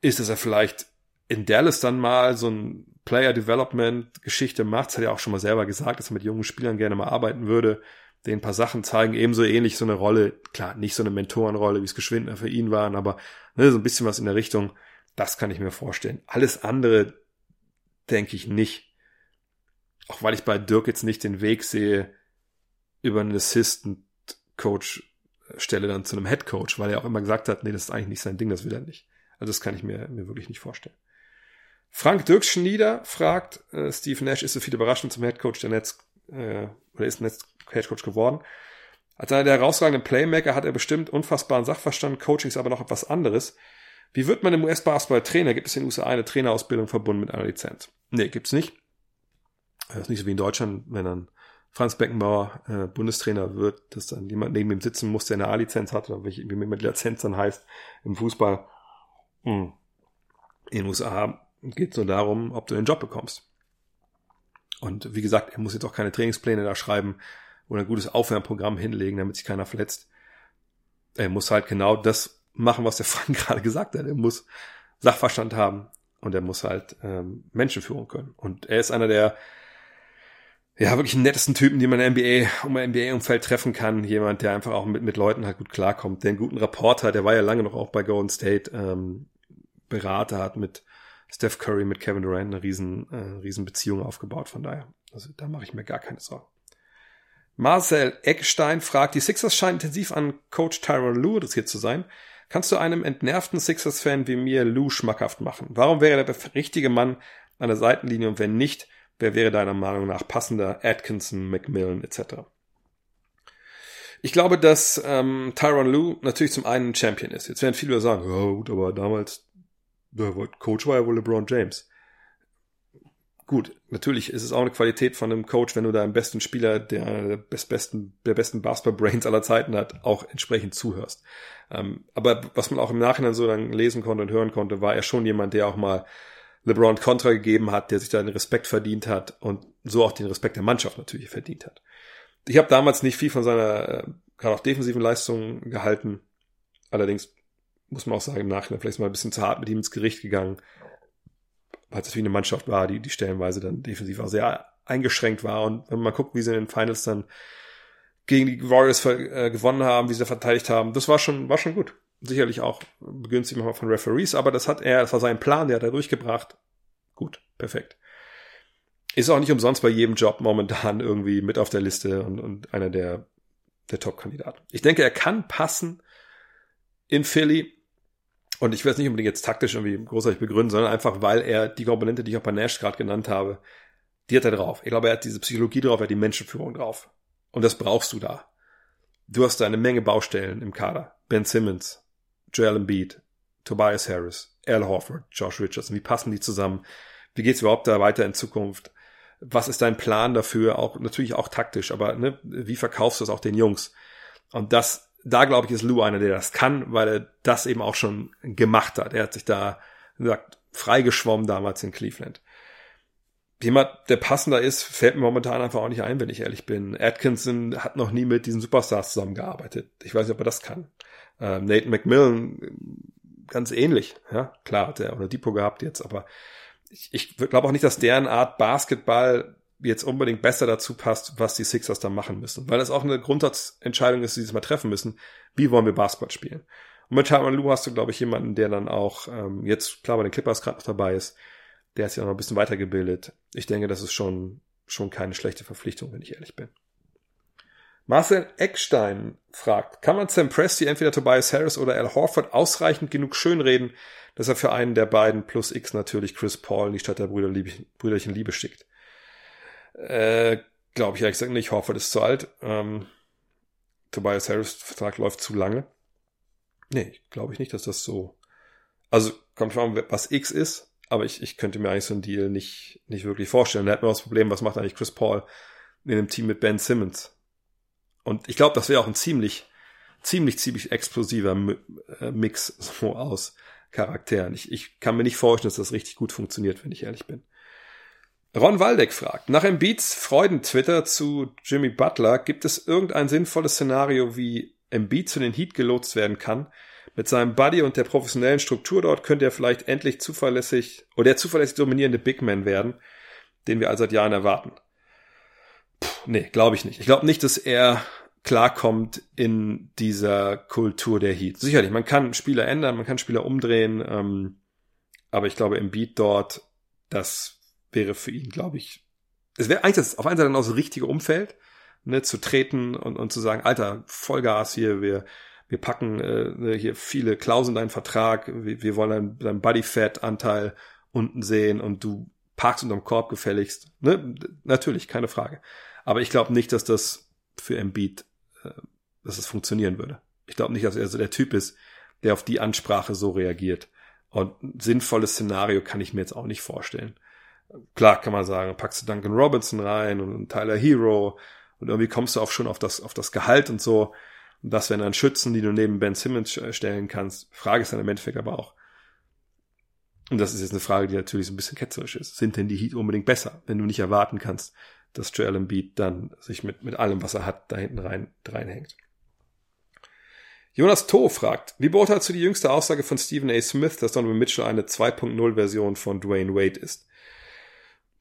S1: ist, dass er vielleicht in Dallas dann mal so ein Player Development Geschichte macht. Das hat er auch schon mal selber gesagt, dass er mit jungen Spielern gerne mal arbeiten würde, denen ein paar Sachen zeigen, ebenso ähnlich so eine Rolle, klar, nicht so eine Mentorenrolle, wie es Geschwindner für ihn waren, aber ne, so ein bisschen was in der Richtung, das kann ich mir vorstellen. Alles andere denke ich nicht. Auch weil ich bei Dirk jetzt nicht den Weg sehe, über einen Assistant Coach Stelle dann zu einem Head Coach, weil er auch immer gesagt hat, nee, das ist eigentlich nicht sein Ding, das will er nicht. Also das kann ich mir, mir wirklich nicht vorstellen. Frank Dirkschnieder fragt, äh, Steve Nash ist so viel überraschend zum Headcoach der Netz, äh, oder ist Netz Headcoach geworden. Als einer der herausragenden Playmaker hat er bestimmt unfassbaren Sachverstand, Coaching ist aber noch etwas anderes. Wie wird man im US-Basketball Trainer? Gibt es in den USA eine Trainerausbildung verbunden mit einer Lizenz? Nee, gibt's nicht. Das ist nicht so wie in Deutschland, wenn dann Franz Beckenbauer äh, Bundestrainer wird, dass dann jemand neben ihm sitzen muss, der eine A-Lizenz hat, oder wie immer die Lizenz dann heißt im Fußball. Hm. In den USA geht es nur darum, ob du den Job bekommst. Und wie gesagt, er muss jetzt auch keine Trainingspläne da schreiben oder ein gutes Aufwärmprogramm hinlegen, damit sich keiner verletzt. Er muss halt genau das machen, was der Frank gerade gesagt hat. Er muss Sachverstand haben und er muss halt ähm, Menschen führen können. Und er ist einer der ja, wirklich nettesten Typen, die man im NBA, um ein NBA-Umfeld treffen kann. Jemand, der einfach auch mit, mit Leuten halt gut klarkommt, der einen guten Rapport hat. Der war ja lange noch auch bei Golden State ähm, Berater, hat mit Steph Curry mit Kevin Durant eine riesen, äh, riesen Beziehung aufgebaut. Von daher, also da mache ich mir gar keine Sorgen. Marcel Eckstein fragt, die Sixers scheinen intensiv an Coach Tyron Lue interessiert zu sein. Kannst du einem entnervten Sixers-Fan wie mir Lou schmackhaft machen? Warum wäre der richtige Mann an der Seitenlinie und wenn nicht, wer wäre deiner Meinung nach passender? Atkinson, Macmillan etc. Ich glaube, dass ähm, Tyron Lue natürlich zum einen ein Champion ist. Jetzt werden viele sagen, oh, gut, aber damals Coach war ja wohl LeBron James. Gut, natürlich ist es auch eine Qualität von einem Coach, wenn du deinem besten Spieler, der besten, der besten Basketball-Brains aller Zeiten hat, auch entsprechend zuhörst. Ähm, aber was man auch im Nachhinein so dann lesen konnte und hören konnte, war er schon jemand, der auch mal LeBron Kontra gegeben hat, der sich da den Respekt verdient hat und so auch den Respekt der Mannschaft natürlich verdient hat. ich habe damals nicht viel von seiner, äh, gerade auch defensiven Leistung gehalten. Allerdings muss man auch sagen, im Nachhinein vielleicht mal ein bisschen zu hart mit ihm ins Gericht gegangen, weil es natürlich eine Mannschaft war, die, die stellenweise dann defensiv auch sehr eingeschränkt war. Und wenn man guckt, wie sie in den Finals dann gegen die Warriors äh, gewonnen haben, wie sie verteidigt haben, das war schon, war schon gut. Sicherlich auch begünstigt manchmal von Referees, aber das hat er, das war sein Plan, der hat er durchgebracht. Gut, perfekt. Ist auch nicht umsonst bei jedem Job momentan irgendwie mit auf der Liste und, und einer der, der Top-Kandidaten. Ich denke, er kann passen in Philly. Und ich will es nicht unbedingt jetzt taktisch irgendwie großartig begründen, sondern einfach, weil er die Komponente, die ich auch bei Nash gerade genannt habe, die hat er drauf. Ich glaube, er hat diese Psychologie drauf, er hat die Menschenführung drauf. Und das brauchst du da. Du hast da eine Menge Baustellen im Kader. Ben Simmons, Joel Embiid, Tobias Harris, Al Horford, Josh Richardson. Wie passen die zusammen? Wie geht's überhaupt da weiter in Zukunft? Was ist dein Plan dafür? Auch natürlich auch taktisch, aber ne, wie verkaufst du es auch den Jungs? Und das, da glaube ich, ist Lou einer, der das kann, weil er das eben auch schon gemacht hat. Er hat sich da, wie gesagt, freigeschwommen damals in Cleveland jemand, der passender ist, fällt mir momentan einfach auch nicht ein, wenn ich ehrlich bin. Atkinson hat noch nie mit diesen Superstars zusammengearbeitet. Ich weiß nicht, ob er das kann. Ähm, Nathan McMillan ganz ähnlich. Ja, klar hat er oder Depot gehabt jetzt, aber ich, ich glaube auch nicht, dass deren Art Basketball jetzt unbedingt besser dazu passt, was die Sixers da machen müssen. Weil es auch eine Grundsatzentscheidung ist, die sie mal treffen müssen. Wie wollen wir Basketball spielen? Und mit Tyron Lou hast du, glaube ich, jemanden, der dann auch ähm, jetzt klar bei den Clippers gerade noch dabei ist, der ist ja noch ein bisschen weitergebildet. Ich denke, das ist schon, schon keine schlechte Verpflichtung, wenn ich ehrlich bin. Marcel Eckstein fragt, kann man Sam Presti entweder Tobias Harris oder Al Horford ausreichend genug schönreden, dass er für einen der beiden plus X natürlich Chris Paul in die Stadt der Brüder, Brüderchen Liebe schickt? Äh, Glaube ich ehrlich gesagt nicht. Horford ist zu alt. Ähm, Tobias Harris Vertrag läuft zu lange. Nee, glaube ich nicht, dass das so. Also kommt schon, was X ist. Aber ich, ich könnte mir eigentlich so einen Deal nicht, nicht wirklich vorstellen. Da hätten wir das Problem, was macht eigentlich Chris Paul in einem Team mit Ben Simmons? Und ich glaube, das wäre auch ein ziemlich, ziemlich, ziemlich explosiver äh, Mix so aus Charakteren. Ich, ich kann mir nicht vorstellen, dass das richtig gut funktioniert, wenn ich ehrlich bin. Ron Waldeck fragt, nach Embiids Freudentwitter zu Jimmy Butler, gibt es irgendein sinnvolles Szenario, wie Embiid zu den Heat gelotst werden kann, mit seinem Buddy und der professionellen Struktur dort könnte er vielleicht endlich zuverlässig oder der zuverlässig dominierende Big Man werden, den wir all seit Jahren erwarten. Puh, nee, glaube ich nicht. Ich glaube nicht, dass er klarkommt in dieser Kultur der Heat. Sicherlich, man kann Spieler ändern, man kann Spieler umdrehen, ähm, aber ich glaube, Beat dort, das wäre für ihn, glaube ich, es wäre eigentlich das auf einen Seite auch das richtige Umfeld, ne, zu treten und, und zu sagen, Alter, Vollgas hier, wir, wir packen äh, ne, hier viele Klauseln in deinen Vertrag, wir, wir wollen deinen, deinen Body-Fat-Anteil unten sehen und du parkst unterm Korb gefälligst. Ne? Natürlich, keine Frage. Aber ich glaube nicht, dass das für Embiid, äh, dass das funktionieren würde. Ich glaube nicht, dass er so der Typ ist, der auf die Ansprache so reagiert. Und ein sinnvolles Szenario kann ich mir jetzt auch nicht vorstellen. Klar kann man sagen, packst du Duncan Robinson rein und Tyler Hero und irgendwie kommst du auch schon auf das, auf das Gehalt und so. Und das wären dann Schützen, die du neben Ben Simmons stellen kannst. Frage ist dann im Endeffekt aber auch, und das ist jetzt eine Frage, die natürlich so ein bisschen ketzerisch ist, sind denn die Heat unbedingt besser, wenn du nicht erwarten kannst, dass Joel Embiid dann sich mit, mit allem, was er hat, da hinten rein, reinhängt. Jonas Toh fragt, wie beurteilst du die jüngste Aussage von Stephen A. Smith, dass Donovan Mitchell eine 2.0 Version von Dwayne Wade ist?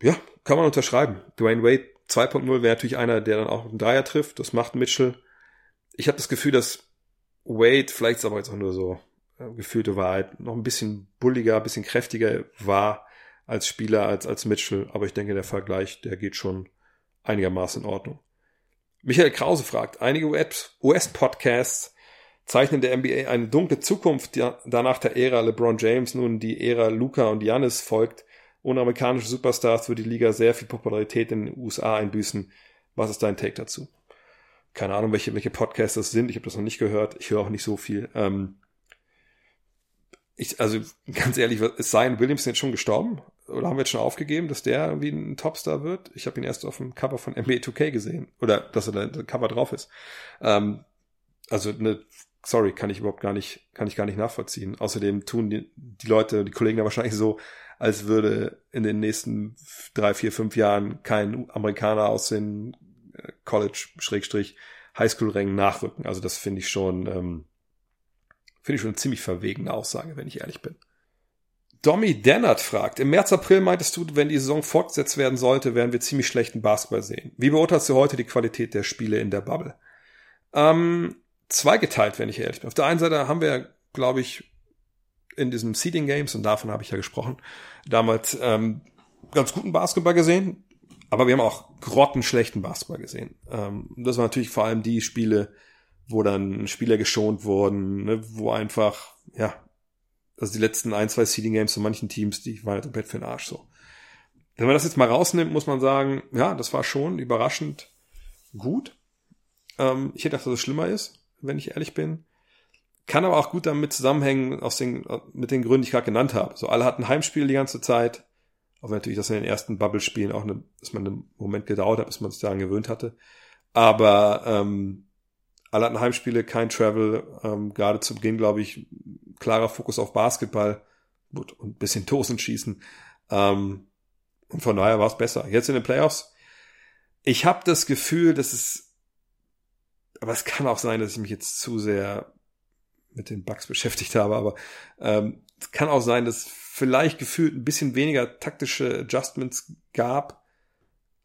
S1: Ja, kann man unterschreiben. Dwayne Wade 2.0 wäre natürlich einer, der dann auch einen Dreier trifft. Das macht Mitchell ich habe das Gefühl, dass Wade, vielleicht ist aber jetzt auch nur so äh, gefühlte Wahrheit, noch ein bisschen bulliger, ein bisschen kräftiger war als Spieler, als, als Mitchell. Aber ich denke, der Vergleich, der geht schon einigermaßen in Ordnung. Michael Krause fragt, einige US-Podcasts zeichnen der NBA eine dunkle Zukunft, die danach der Ära LeBron James nun die Ära Luca und Giannis folgt. Ohne amerikanische Superstars würde die Liga sehr viel Popularität in den USA einbüßen. Was ist dein Take dazu? keine Ahnung, welche, welche Podcasts das sind. Ich habe das noch nicht gehört. Ich höre auch nicht so viel. Ähm, ich, also ganz ehrlich, ist Zion Williamson jetzt schon gestorben? Oder haben wir jetzt schon aufgegeben, dass der irgendwie ein Topstar wird? Ich habe ihn erst auf dem Cover von NBA 2K gesehen. Oder dass er da der Cover drauf ist. Ähm, also ne, sorry, kann ich überhaupt gar nicht, kann ich gar nicht nachvollziehen. Außerdem tun die, die Leute, die Kollegen da wahrscheinlich so, als würde in den nächsten drei, vier, fünf Jahren kein Amerikaner aus den äh, College-Highschool-Rängen nachrücken. Also das finde ich schon, ähm, finde ich schon eine ziemlich verwegene Aussage, wenn ich ehrlich bin. Domi Dennert fragt, im März, April meintest du, wenn die Saison fortgesetzt werden sollte, werden wir ziemlich schlechten Basketball sehen. Wie beurteilst du heute die Qualität der Spiele in der Bubble? Ähm, zweigeteilt, wenn ich ehrlich bin. Auf der einen Seite haben wir, glaube ich, in diesem Seeding Games, und davon habe ich ja gesprochen, damals ähm, ganz guten Basketball gesehen, aber wir haben auch grottenschlechten Basketball gesehen. Ähm, das waren natürlich vor allem die Spiele, wo dann Spieler geschont wurden, ne, wo einfach, ja, also die letzten ein, zwei Seeding Games von manchen Teams, die waren halt komplett für den Arsch so. Wenn man das jetzt mal rausnimmt, muss man sagen, ja, das war schon überraschend gut. Ähm, ich hätte gedacht, dass es schlimmer ist, wenn ich ehrlich bin. Kann aber auch gut damit zusammenhängen, aus den, mit den Gründen, die ich gerade genannt habe. So, alle hatten Heimspiel die ganze Zeit. Auch wenn natürlich das in den ersten Bubble-Spielen auch eine, dass man einen Moment gedauert hat, bis man sich daran gewöhnt hatte. Aber ähm, alle hatten Heimspiele, kein Travel, ähm, gerade zu Beginn, glaube ich, klarer Fokus auf Basketball gut, und ein bisschen Dosen schießen. Ähm, und von daher war es besser. Jetzt in den Playoffs, ich habe das Gefühl, dass es, aber es kann auch sein, dass ich mich jetzt zu sehr mit den Bugs beschäftigt habe, aber ähm, es kann auch sein, dass vielleicht gefühlt ein bisschen weniger taktische Adjustments gab,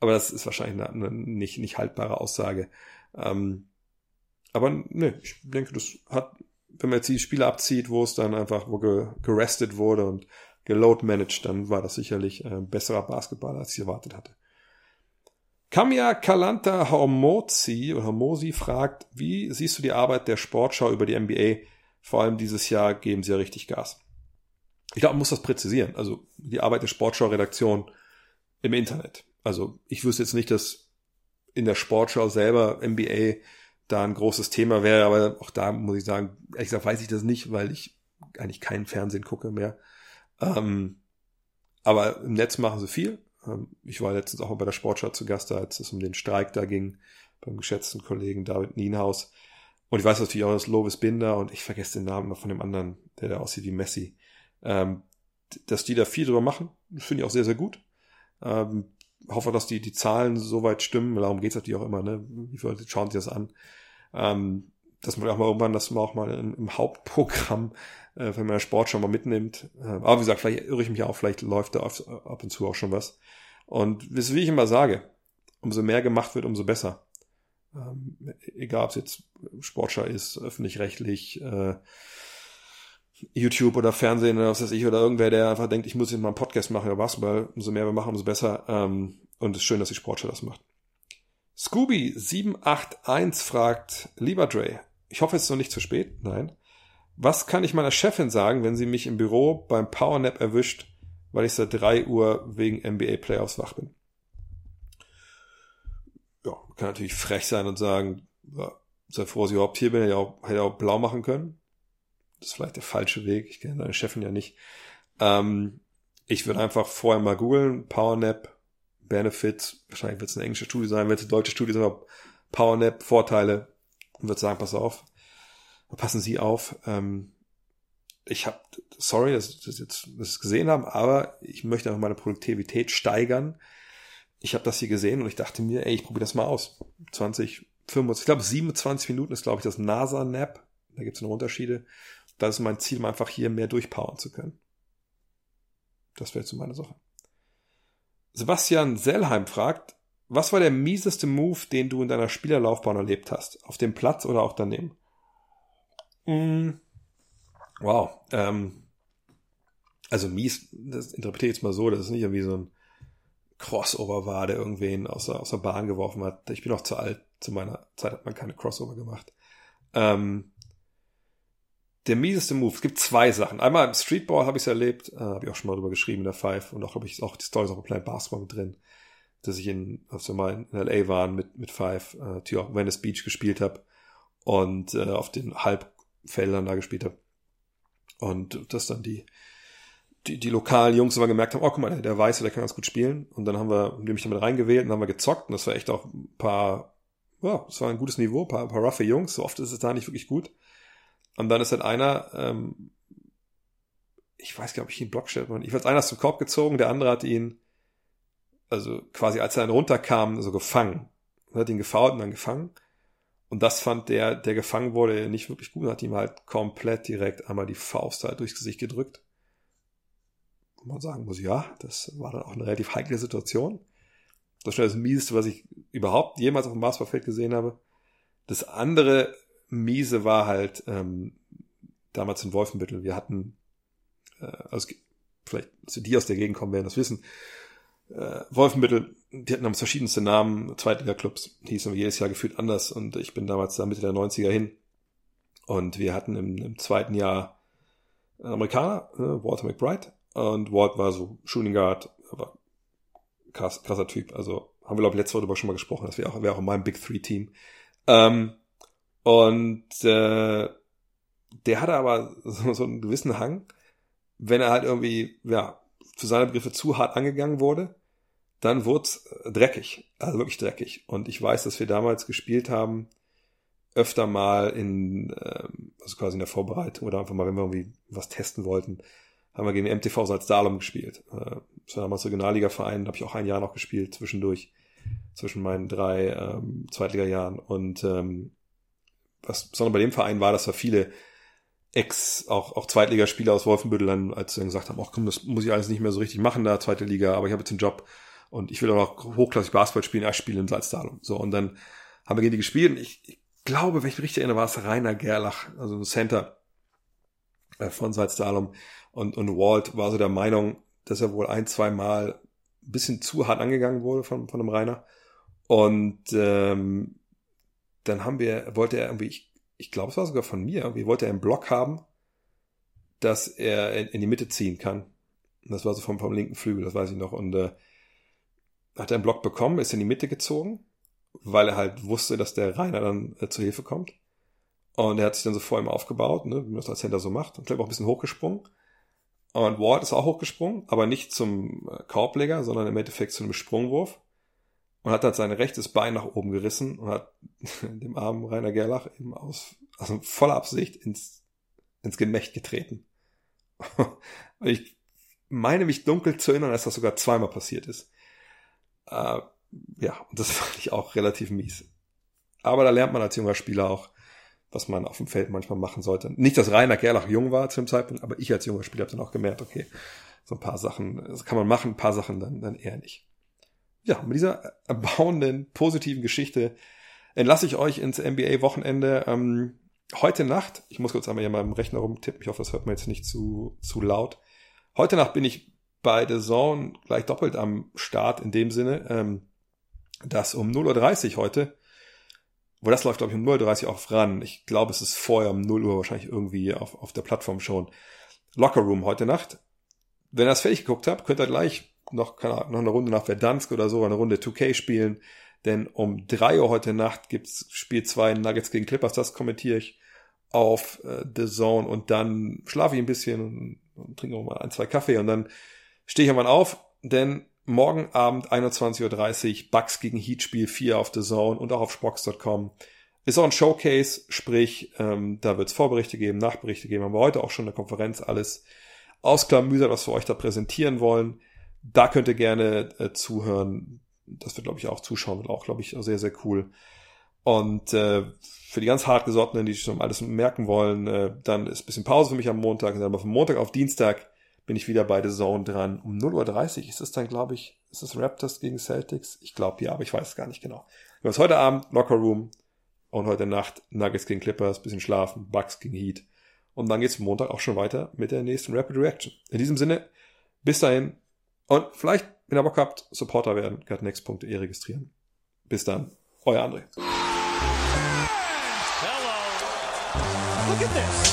S1: aber das ist wahrscheinlich eine, eine nicht, nicht haltbare Aussage. Ähm, aber ne, ich denke, das hat, wenn man jetzt die Spiele abzieht, wo es dann einfach, wo gerestet wurde und geload managed, dann war das sicherlich äh, besserer Basketball, als ich erwartet hatte. Kamia Kalanta Hormozi oder Hormosi fragt, wie siehst du die Arbeit der Sportschau über die NBA? Vor allem dieses Jahr geben sie ja richtig Gas. Ich glaube, man muss das präzisieren. Also die Arbeit der Sportschau-Redaktion im Internet. Also ich wüsste jetzt nicht, dass in der Sportschau selber NBA da ein großes Thema wäre, aber auch da muss ich sagen, ehrlich gesagt weiß ich das nicht, weil ich eigentlich keinen Fernsehen gucke mehr. Ähm, aber im Netz machen sie viel. Ähm, ich war letztens auch mal bei der Sportschau zu Gast, als es um den Streik da ging, beim geschätzten Kollegen David Nienhaus. Und ich weiß natürlich auch, dass Lovis Binder und ich vergesse den Namen von dem anderen, der da aussieht wie Messi, ähm, dass die da viel drüber machen, finde ich auch sehr, sehr gut. Ähm, hoffe, dass die, die Zahlen soweit stimmen, darum geht's natürlich auch immer, ne? Wie viele Leute schauen sich das an? Ähm, dass man auch mal irgendwann das auch mal im, im Hauptprogramm, äh, wenn man Sport schon mal mitnimmt. Äh, aber wie gesagt, vielleicht irre ich mich auch, vielleicht läuft da auf, ab und zu auch schon was. Und wie ich immer sage, umso mehr gemacht wird, umso besser. Ähm, egal, ob es jetzt Sportschau ist, öffentlich-rechtlich, äh, YouTube oder Fernsehen oder was weiß ich, oder irgendwer, der einfach denkt, ich muss jetzt mal einen Podcast machen über Basketball, umso mehr wir machen, umso besser. Ähm, und es ist schön, dass die Sportschau das macht. Scooby781 fragt, lieber Dre, ich hoffe, es ist noch nicht zu spät. Nein. Was kann ich meiner Chefin sagen, wenn sie mich im Büro beim Powernap erwischt, weil ich seit drei Uhr wegen NBA Playoffs wach bin? Kann natürlich frech sein und sagen, ja, sei froh, dass ich überhaupt hier bin, hätte auch, hätte auch blau machen können. Das ist vielleicht der falsche Weg. Ich kenne deine Chefin ja nicht. Ähm, ich würde einfach vorher mal googeln, Powernap, Benefits, wahrscheinlich wird es eine englische Studie sein, wenn es eine deutsche Studie ist, aber Powernap, Vorteile, und würde sagen, pass auf, passen Sie auf. Ähm, ich habe, sorry, dass Sie das jetzt das gesehen haben, aber ich möchte einfach meine Produktivität steigern. Ich habe das hier gesehen und ich dachte mir, ey, ich probiere das mal aus. 20, 25, ich glaube 27 Minuten ist, glaube ich, das NASA-Nap. Da gibt es noch Unterschiede. Das ist mein Ziel, um einfach hier mehr durchpowern zu können. Das wäre jetzt so meine Sache. Sebastian Sellheim fragt, was war der mieseste Move, den du in deiner Spielerlaufbahn erlebt hast? Auf dem Platz oder auch daneben? Mm. Wow. Ähm, also mies, das interpretiere ich jetzt mal so, dass es nicht irgendwie so ein Crossover war, der irgendwen aus der, aus der Bahn geworfen hat. Ich bin auch zu alt. Zu meiner Zeit hat man keine Crossover gemacht. Ähm, der mieseste Move. Es gibt zwei Sachen. Einmal im Streetball habe ich es erlebt, äh, habe ich auch schon mal drüber geschrieben in der Five und auch habe ich auch die Stories auch im Planet Basketball mit drin, dass ich in, als wir mal in LA waren mit mit Five, äh, die auch Venice Beach gespielt habe und äh, auf den Halbfeldern da gespielt habe und dass dann die die, die lokalen Jungs immer gemerkt haben, oh, guck mal, der, der Weiße, der kann ganz gut spielen. Und dann haben wir, mich damit reingewählt und haben wir gezockt. Und das war echt auch ein paar, ja, das war ein gutes Niveau, ein paar, ein paar roughe Jungs. So oft ist es da nicht wirklich gut. Und dann ist halt einer, ähm, ich weiß gar nicht, ob ich ihn Block stellt, ich weiß, einer ist zum Korb gezogen, der andere hat ihn, also quasi als er dann runterkam, so gefangen. und hat ihn gefault und dann gefangen. Und das fand der, der gefangen wurde, nicht wirklich gut und hat ihm halt komplett direkt einmal die Faust halt durchs Gesicht gedrückt. Wo man sagen muss, ja, das war dann auch eine relativ heikle Situation. Das schon das Mieseste, was ich überhaupt jemals auf dem Basketballfeld gesehen habe. Das andere Miese war halt ähm, damals in Wolfenbüttel. Wir hatten, äh, also vielleicht, also die aus der Gegend kommen, werden das wissen. Äh, Wolfenbüttel, die hatten damals verschiedenste Namen, Zweitliga-Clubs, die hießen jedes Jahr gefühlt anders und ich bin damals da Mitte der 90er hin. Und wir hatten im, im zweiten Jahr einen Amerikaner, äh, Walter McBride, und Walt war so Shooting Guard, aber krass, krasser Typ. Also haben wir, glaube ich, letzte Woche darüber schon mal gesprochen. Das wäre auch, wär auch in meinem Big Three Team. Ähm, und äh, der hatte aber so, so einen gewissen Hang, wenn er halt irgendwie, ja, für seine Begriffe zu hart angegangen wurde, dann wurde dreckig, also wirklich dreckig. Und ich weiß, dass wir damals gespielt haben, öfter mal in, ähm, also quasi in der Vorbereitung oder einfach mal, wenn wir irgendwie was testen wollten, haben wir gegen den MTV Salzdalum gespielt. Äh, das war damals Regionalliga-Verein, da habe ich auch ein Jahr noch gespielt zwischendurch, zwischen meinen drei ähm, Zweitliga-Jahren. Und ähm, was besonders bei dem Verein war, dass da viele Ex, auch, auch Zweitligaspieler aus Wolfenbüttel dann, als sie dann gesagt haben, ach komm, das muss ich alles nicht mehr so richtig machen da, zweite Liga, aber ich habe jetzt einen Job und ich will auch noch hochklassig Basketball spielen, ich spiele in Salzdalum. So, und dann haben wir gegen die gespielt und ich, ich glaube, wenn ich mich richtig erinnere, war es Rainer Gerlach, also ein Center äh, von Salzdalum und, und Walt war so der Meinung, dass er wohl ein, zwei Mal ein bisschen zu hart angegangen wurde von, von dem Rainer. Und ähm, dann haben wir, wollte er irgendwie, ich, ich glaube, es war sogar von mir, irgendwie wollte er einen Block haben, dass er in, in die Mitte ziehen kann. Und das war so vom, vom linken Flügel, das weiß ich noch. Und äh, hat er einen Block bekommen, ist in die Mitte gezogen, weil er halt wusste, dass der Rainer dann äh, zur Hilfe kommt. Und er hat sich dann so vor ihm aufgebaut, ne, wie man das als Center so macht. Und glaube auch ein bisschen hochgesprungen. Und Ward ist auch hochgesprungen, aber nicht zum äh, Korbleger, sondern im Endeffekt zu einem Sprungwurf. Und hat dann sein rechtes Bein nach oben gerissen und hat dem armen Rainer Gerlach eben aus, also voller Absicht ins, ins Gemächt getreten. und ich meine mich dunkel zu erinnern, dass das sogar zweimal passiert ist. Äh, ja, und das fand ich auch relativ mies. Aber da lernt man als junger Spieler auch, was man auf dem Feld manchmal machen sollte. Nicht, dass Rainer Gerlach jung war zu dem Zeitpunkt, aber ich als junger Spieler habe dann auch gemerkt, okay, so ein paar Sachen das kann man machen, ein paar Sachen dann, dann eher nicht. Ja, mit dieser erbauenden, positiven Geschichte entlasse ich euch ins NBA-Wochenende. Ähm, heute Nacht, ich muss kurz einmal hier mal im Rechner rumtippen, ich hoffe, das hört man jetzt nicht zu, zu laut. Heute Nacht bin ich bei The Zone gleich doppelt am Start in dem Sinne, ähm, dass um 0.30 Uhr heute wo das läuft, glaube ich, um 0.30 Uhr auch ran. Ich glaube, es ist vorher um 0 Uhr wahrscheinlich irgendwie auf, auf der Plattform schon. Locker Room heute Nacht. Wenn ihr das fertig geguckt habt, könnt ihr gleich noch, keine Ahnung, noch eine Runde nach Verdansk oder so, eine Runde 2K spielen. Denn um 3 Uhr heute Nacht gibt's Spiel 2 Nuggets gegen Clippers. Das kommentiere ich auf äh, The Zone und dann schlafe ich ein bisschen und, und trinke auch mal ein, zwei Kaffee und dann stehe ich irgendwann auf, denn morgen Abend 21.30 Uhr Bucks gegen Heat Spiel 4 auf The Zone und auch auf Spox.com. Ist auch ein Showcase, sprich, ähm, da wird es Vorberichte geben, Nachberichte geben. Haben wir heute auch schon eine Konferenz alles ausklamüsert, was wir euch da präsentieren wollen. Da könnt ihr gerne äh, zuhören. Das wird, glaube ich, auch zuschauen, wird auch, glaube ich, sehr, sehr cool. Und äh, für die ganz hartgesottenen, die schon alles merken wollen, äh, dann ist bisschen Pause für mich am Montag. Und dann von Montag auf Dienstag bin ich wieder bei The Zone dran. Um 0.30 Uhr ist es dann, glaube ich, ist es Raptors gegen Celtics? Ich glaube ja, aber ich weiß es gar nicht genau. Wir haben heute Abend Locker Room und heute Nacht Nuggets gegen Clippers, bisschen schlafen, Bucks gegen Heat. Und dann geht's Montag auch schon weiter mit der nächsten Rapid Reaction. In diesem Sinne, bis dahin und vielleicht, wenn ihr Bock habt, Supporter werden, gutnext.de registrieren. Bis dann, euer André.
S2: Hello. Look at this.